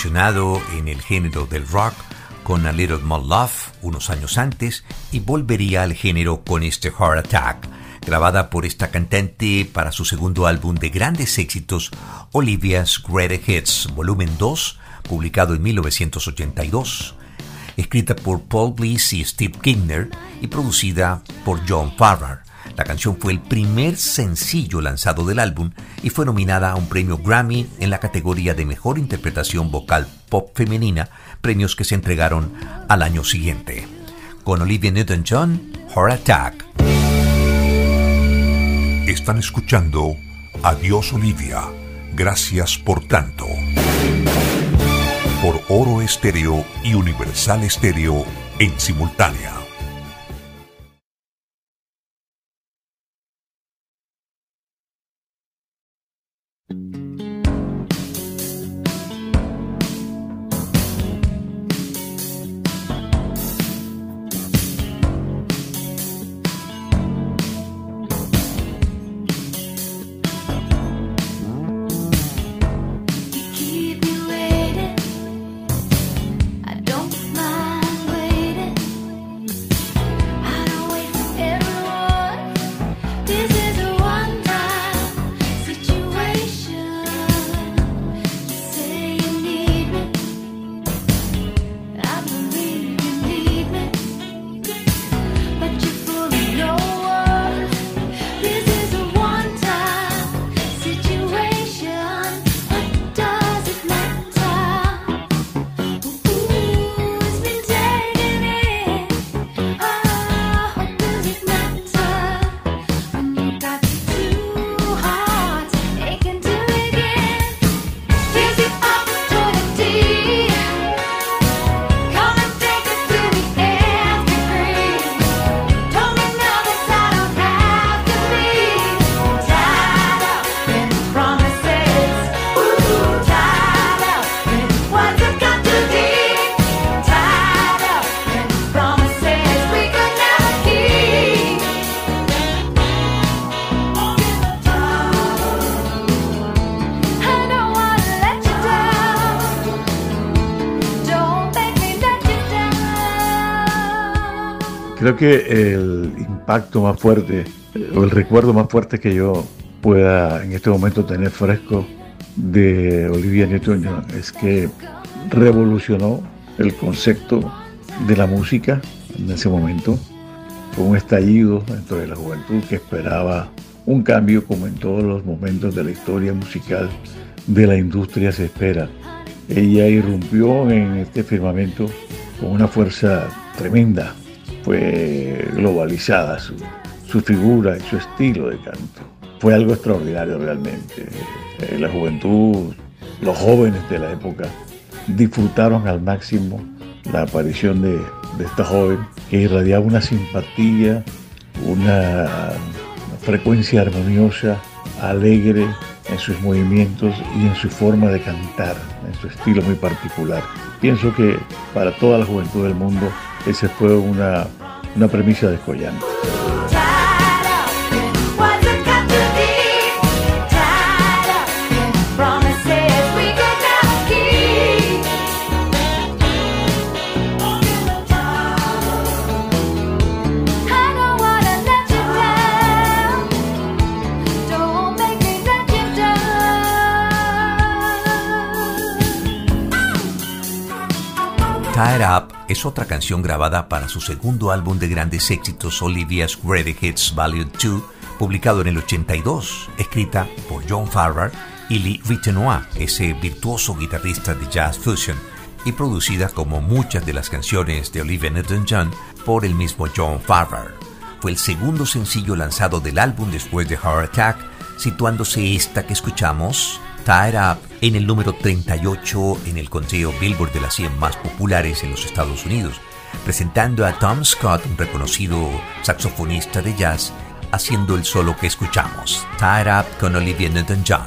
En el género del rock con A Little More Love unos años antes y volvería al género con este Heart Attack, grabada por esta cantante para su segundo álbum de grandes éxitos, Olivia's Greatest Hits, volumen 2, publicado en 1982, escrita por Paul Bliss y Steve Kingner y producida por John Farrar. La canción fue el primer sencillo lanzado del álbum y fue nominada a un premio Grammy en la categoría de Mejor Interpretación Vocal Pop Femenina, premios que se entregaron al año siguiente. Con Olivia Newton-John, Heart Attack. Están escuchando Adiós Olivia. Gracias por tanto. Por Oro Estéreo y Universal Estéreo en simultánea. Creo que el impacto más fuerte eh, o el recuerdo más fuerte que yo pueda en este momento tener fresco de Olivia Newton-John es que revolucionó el concepto de la música en ese momento. Fue un estallido dentro de la juventud que esperaba un cambio como en todos los momentos de la historia musical de la industria se espera. Ella irrumpió en este firmamento con una fuerza tremenda. Fue globalizada su, su figura y su estilo de canto. Fue algo extraordinario realmente. Eh, La juventud, los jóvenes de la época disfrutaron al máximo la aparición de, de esta joven que irradiaba una simpatía, una frecuencia armoniosa, alegre en sus movimientos y en su forma de cantar, en su estilo muy particular. Pienso que para toda la juventud del mundo esa fue una, una premisa descollante. Es otra canción grabada para su segundo álbum de grandes éxitos Olivia's Great Hits Volume 2, publicado en el 82, escrita por John Farrar y Lee Ritenour, ese virtuoso guitarrista de jazz fusion, y producida como muchas de las canciones de Olivia Newton-John por el mismo John Farrar. Fue el segundo sencillo lanzado del álbum después de Heart Attack, situándose esta que escuchamos, Tied Up, en el número 38 en el conteo Billboard de las 100 más populares en los Estados Unidos, presentando a Tom Scott, un reconocido saxofonista de jazz, haciendo el solo que escuchamos, Tied Up con Olivia Newton-John.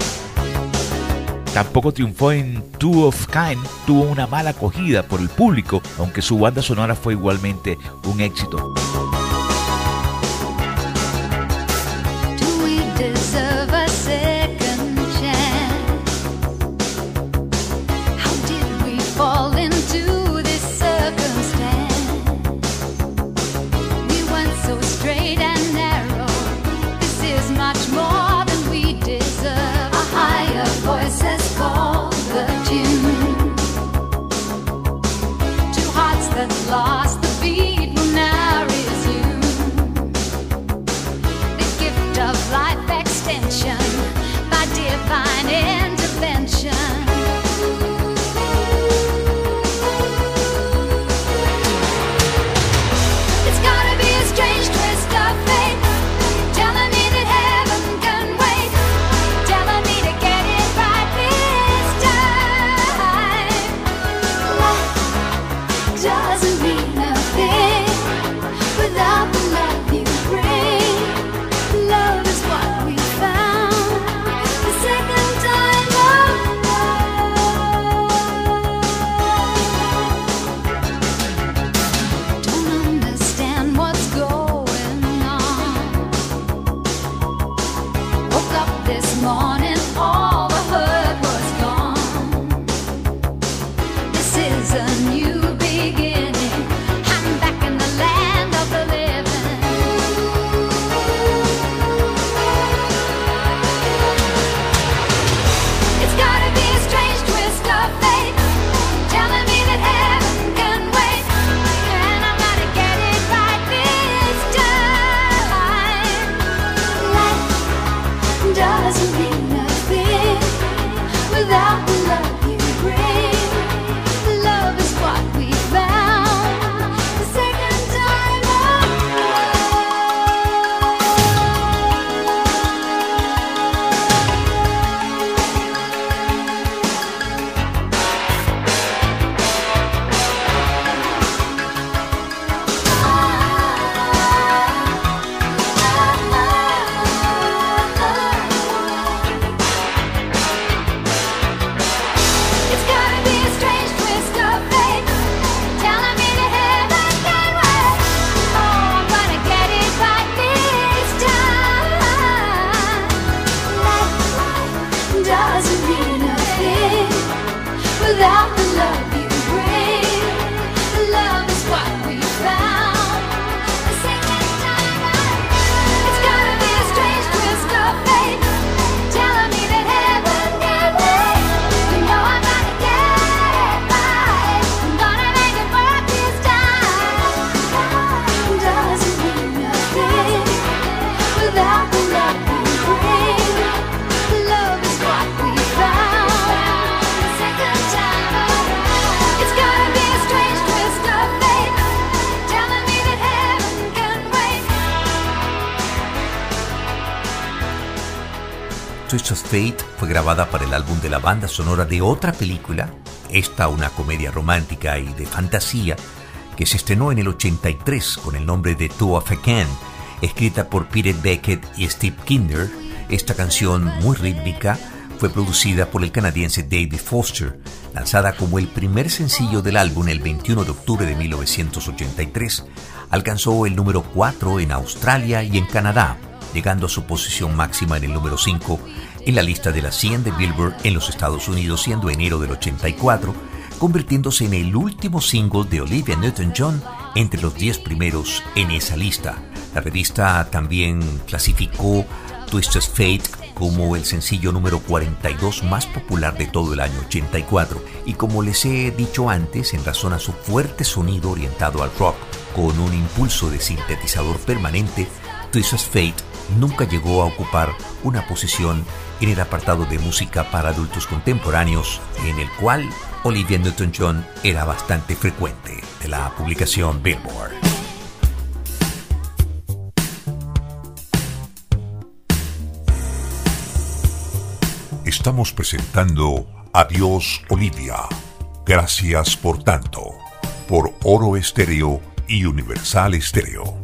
Tampoco triunfó en Two of Kind, tuvo una mala acogida por el público, aunque su banda sonora fue igualmente un éxito. Para el álbum de la banda sonora de otra película, esta una comedia romántica y de fantasía, que se estrenó en el 83 con el nombre de Two of a Can, escrita por Peter Beckett y Steve Kinder. Esta canción, muy rítmica, fue producida por el canadiense David Foster, lanzada como el primer sencillo del álbum el 21 de octubre de 1983. Alcanzó el número 4 en Australia y en Canadá, llegando a su posición máxima en el número 5 en la lista de las 100 de Billboard en los Estados Unidos, siendo enero del 84, convirtiéndose en el último single de Olivia Newton-John entre los 10 primeros en esa lista. La revista también clasificó Twisted Fate como el sencillo número 42 más popular de todo el año 84 y como les he dicho antes en razón a su fuerte sonido orientado al rock con un impulso de sintetizador permanente, Twisted Fate nunca llegó a ocupar una posición en el apartado de música para adultos contemporáneos en el cual Olivia Newton-John era bastante frecuente de la publicación Billboard. Estamos presentando Adiós Olivia. Gracias por tanto. Por Oro Estéreo y Universal Estéreo.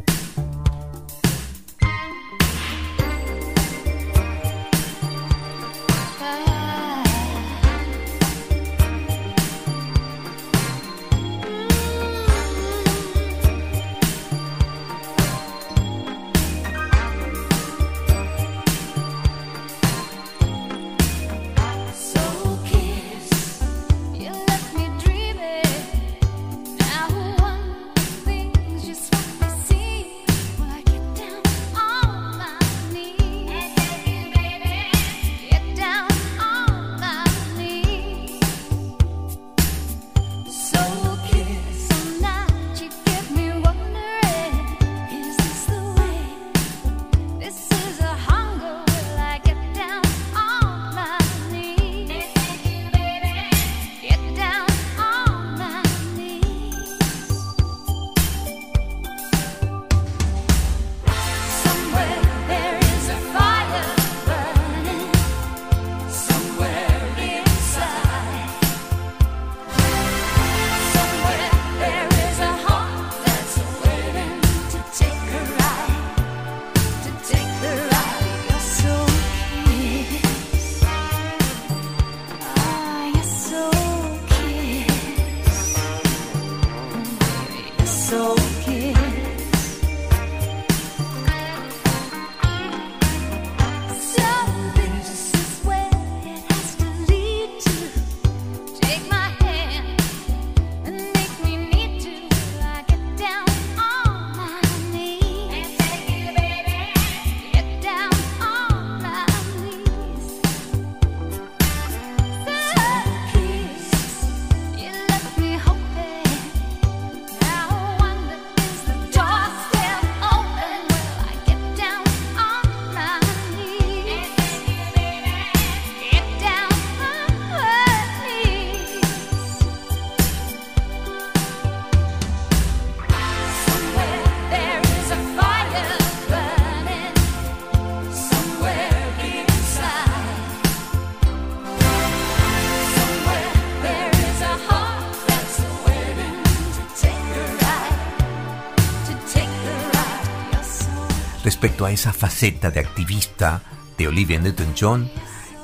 Respecto a esa faceta de activista de Olivia Newton-John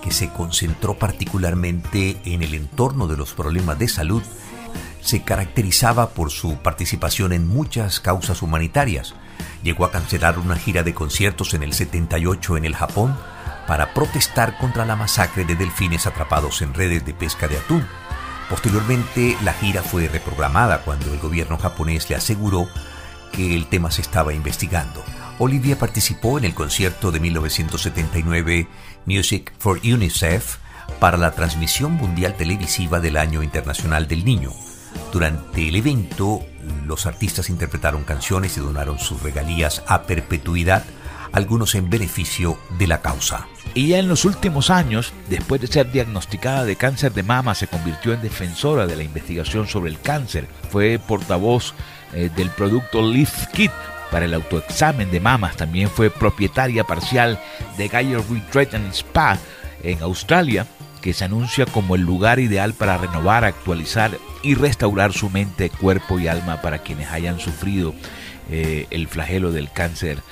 que se concentró particularmente en el entorno de los problemas de salud, se caracterizaba por su participación en muchas causas humanitarias. Llegó a cancelar una gira de conciertos en el 78 en el Japón para protestar contra la masacre de delfines atrapados en redes de pesca de atún. Posteriormente, la gira fue reprogramada cuando el gobierno japonés le aseguró que el tema se estaba investigando. Olivia participó en el concierto de 1979 Music for UNICEF para la transmisión mundial televisiva del Año Internacional del Niño. Durante el evento, los artistas interpretaron canciones y donaron sus regalías a perpetuidad, algunos en beneficio de la causa. Ya en los últimos años, después de ser diagnosticada de cáncer de mama, se convirtió en defensora de la investigación sobre el cáncer. Fue portavoz eh, del producto Lift Kit para el autoexamen de mamas. También fue propietaria parcial de Gaia Retreat and Spa en Australia, que se anuncia como el lugar ideal para renovar, actualizar y restaurar su mente, cuerpo y alma para quienes hayan sufrido eh, el flagelo del cáncer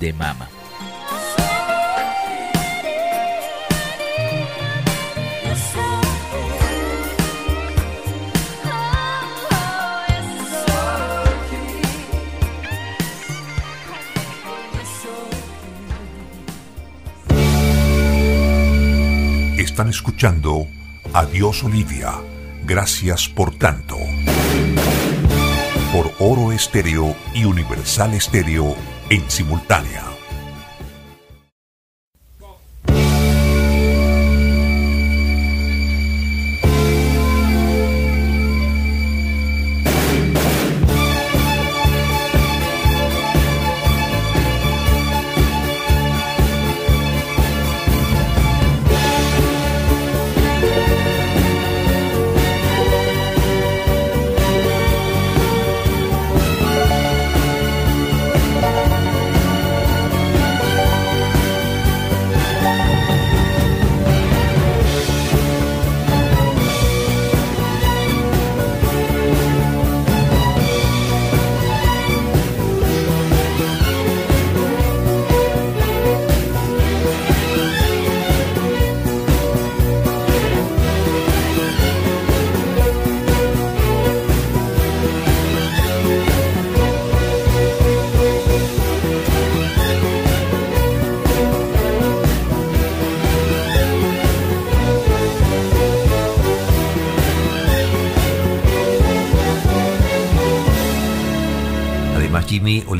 de mama. Están escuchando Adiós Olivia. Gracias por tanto. Por Oro Estéreo y Universal Estéreo en simultánea.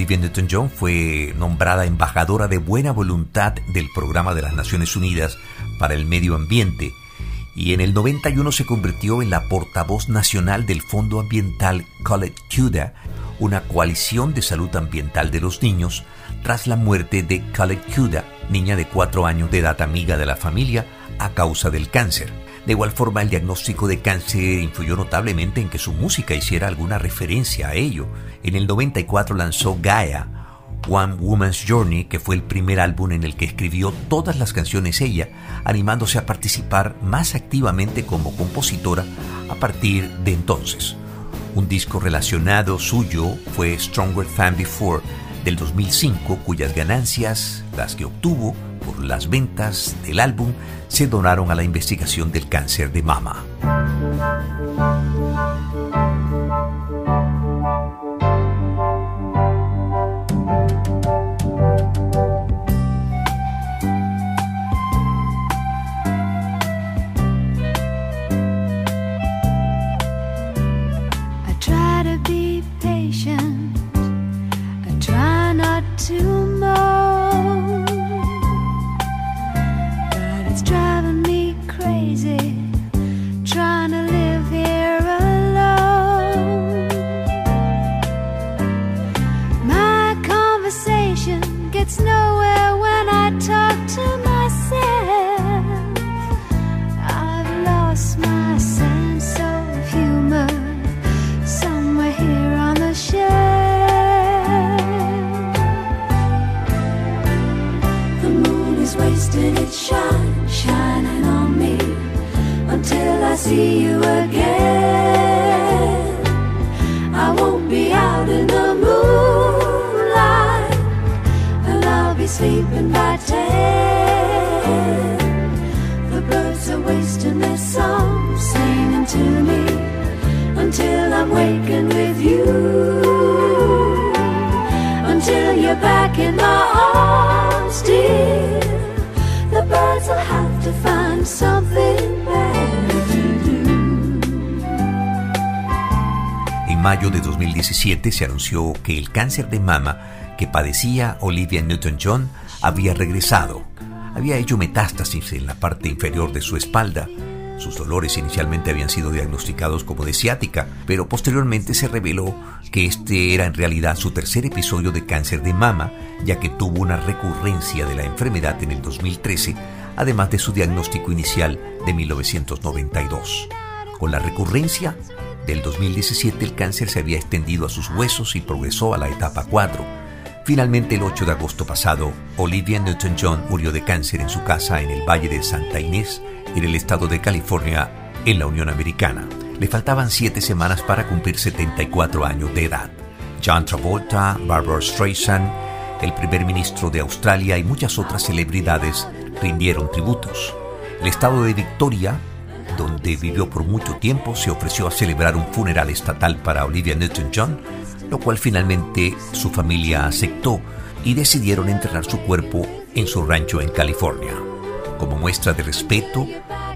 Olivia Newton-John fue nombrada embajadora de buena voluntad del Programa de las Naciones Unidas para el Medio Ambiente y en el 91 se convirtió en la portavoz nacional del Fondo Ambiental College CUDA, una coalición de salud ambiental de los niños, tras la muerte de College CUDA, niña de 4 años de edad amiga de la familia, a causa del cáncer. De igual forma, el diagnóstico de cáncer influyó notablemente en que su música hiciera alguna referencia a ello. En el 94 lanzó Gaia, One Woman's Journey, que fue el primer álbum en el que escribió todas las canciones ella, animándose a participar más activamente como compositora a partir de entonces. Un disco relacionado suyo fue Stronger Than Before del 2005, cuyas ganancias, las que obtuvo, por las ventas del álbum se donaron a la investigación del cáncer de mama. Se anunció que el cáncer de mama que padecía Olivia Newton-John había regresado. Había hecho metástasis en la parte inferior de su espalda. Sus dolores inicialmente habían sido diagnosticados como de ciática, pero posteriormente se reveló que este era en realidad su tercer episodio de cáncer de mama, ya que tuvo una recurrencia de la enfermedad en el 2013, además de su diagnóstico inicial de 1992. Con la recurrencia, del 2017 el cáncer se había extendido a sus huesos y progresó a la etapa 4. Finalmente, el 8 de agosto pasado, Olivia Newton-John murió de cáncer en su casa en el Valle de Santa Inés, en el estado de California, en la Unión Americana. Le faltaban siete semanas para cumplir 74 años de edad. John Travolta, Barbara Streisand, el primer ministro de Australia y muchas otras celebridades rindieron tributos. El estado de Victoria, donde vivió por mucho tiempo, se ofreció a celebrar un funeral estatal para Olivia Newton-John, lo cual finalmente su familia aceptó y decidieron enterrar su cuerpo en su rancho en California. Como muestra de respeto,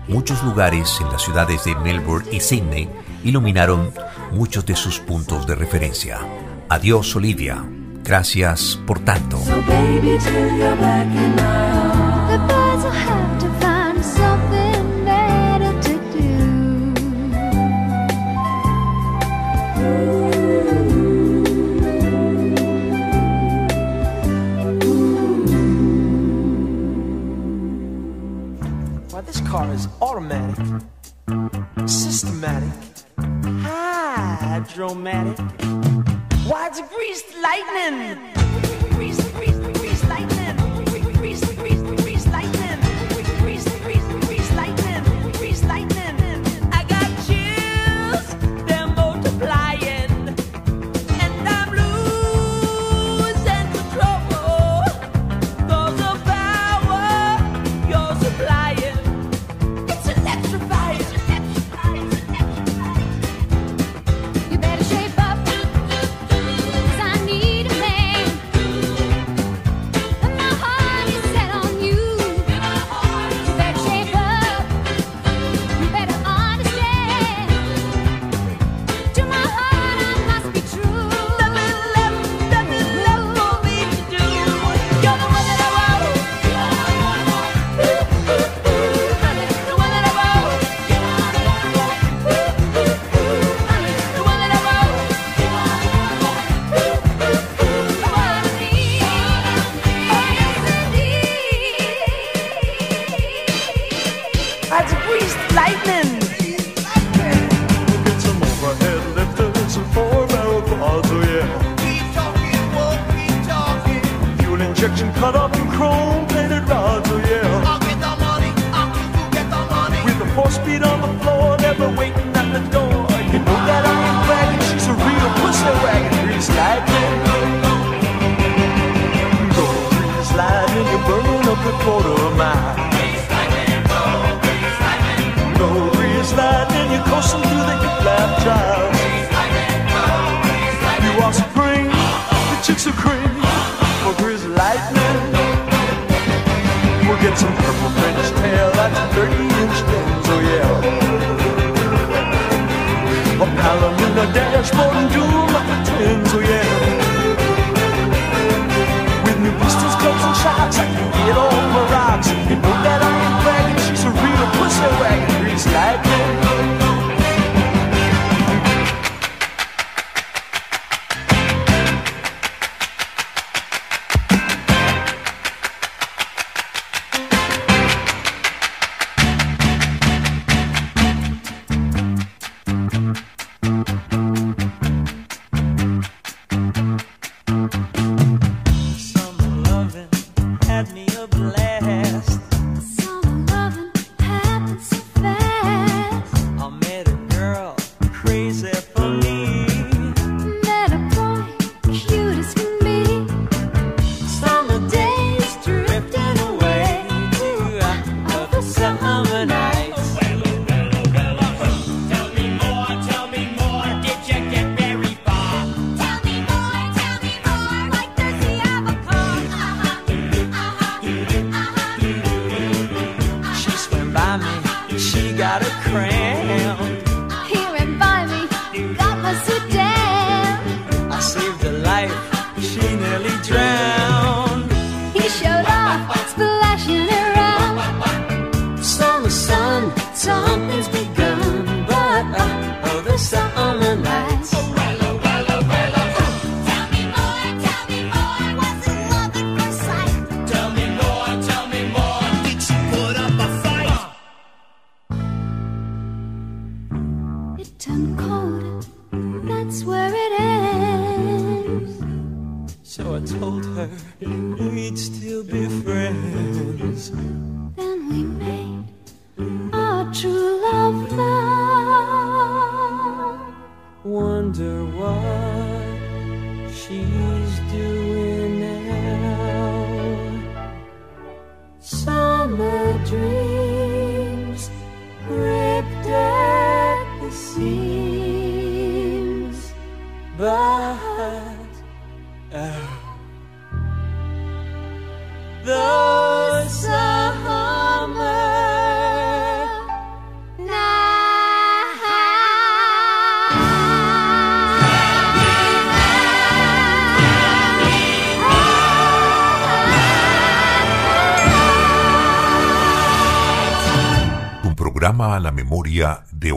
muchos lugares en las ciudades de Melbourne y Sydney iluminaron muchos de sus puntos de referencia. Adiós, Olivia. Gracias por tanto. Hydromatic. Why, it's greased lightning. quarter mile. No breeze sliding, you're coasting through the hip lap child. You are spring, the chicks are cream, for grizz lightning. We'll get some purple French tail, that's 30 inch things, oh yeah. A palomino dashboard and doom, 10 new pistols, clubs, and shocks, I can get my rocks. You know that I ain't bragging, she's a real pussy wagon, grease lightning.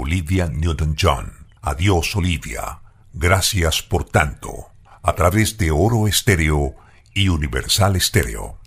Olivia Newton-John. Adiós, Olivia. Gracias por tanto. A través de Oro Estéreo y Universal Estéreo.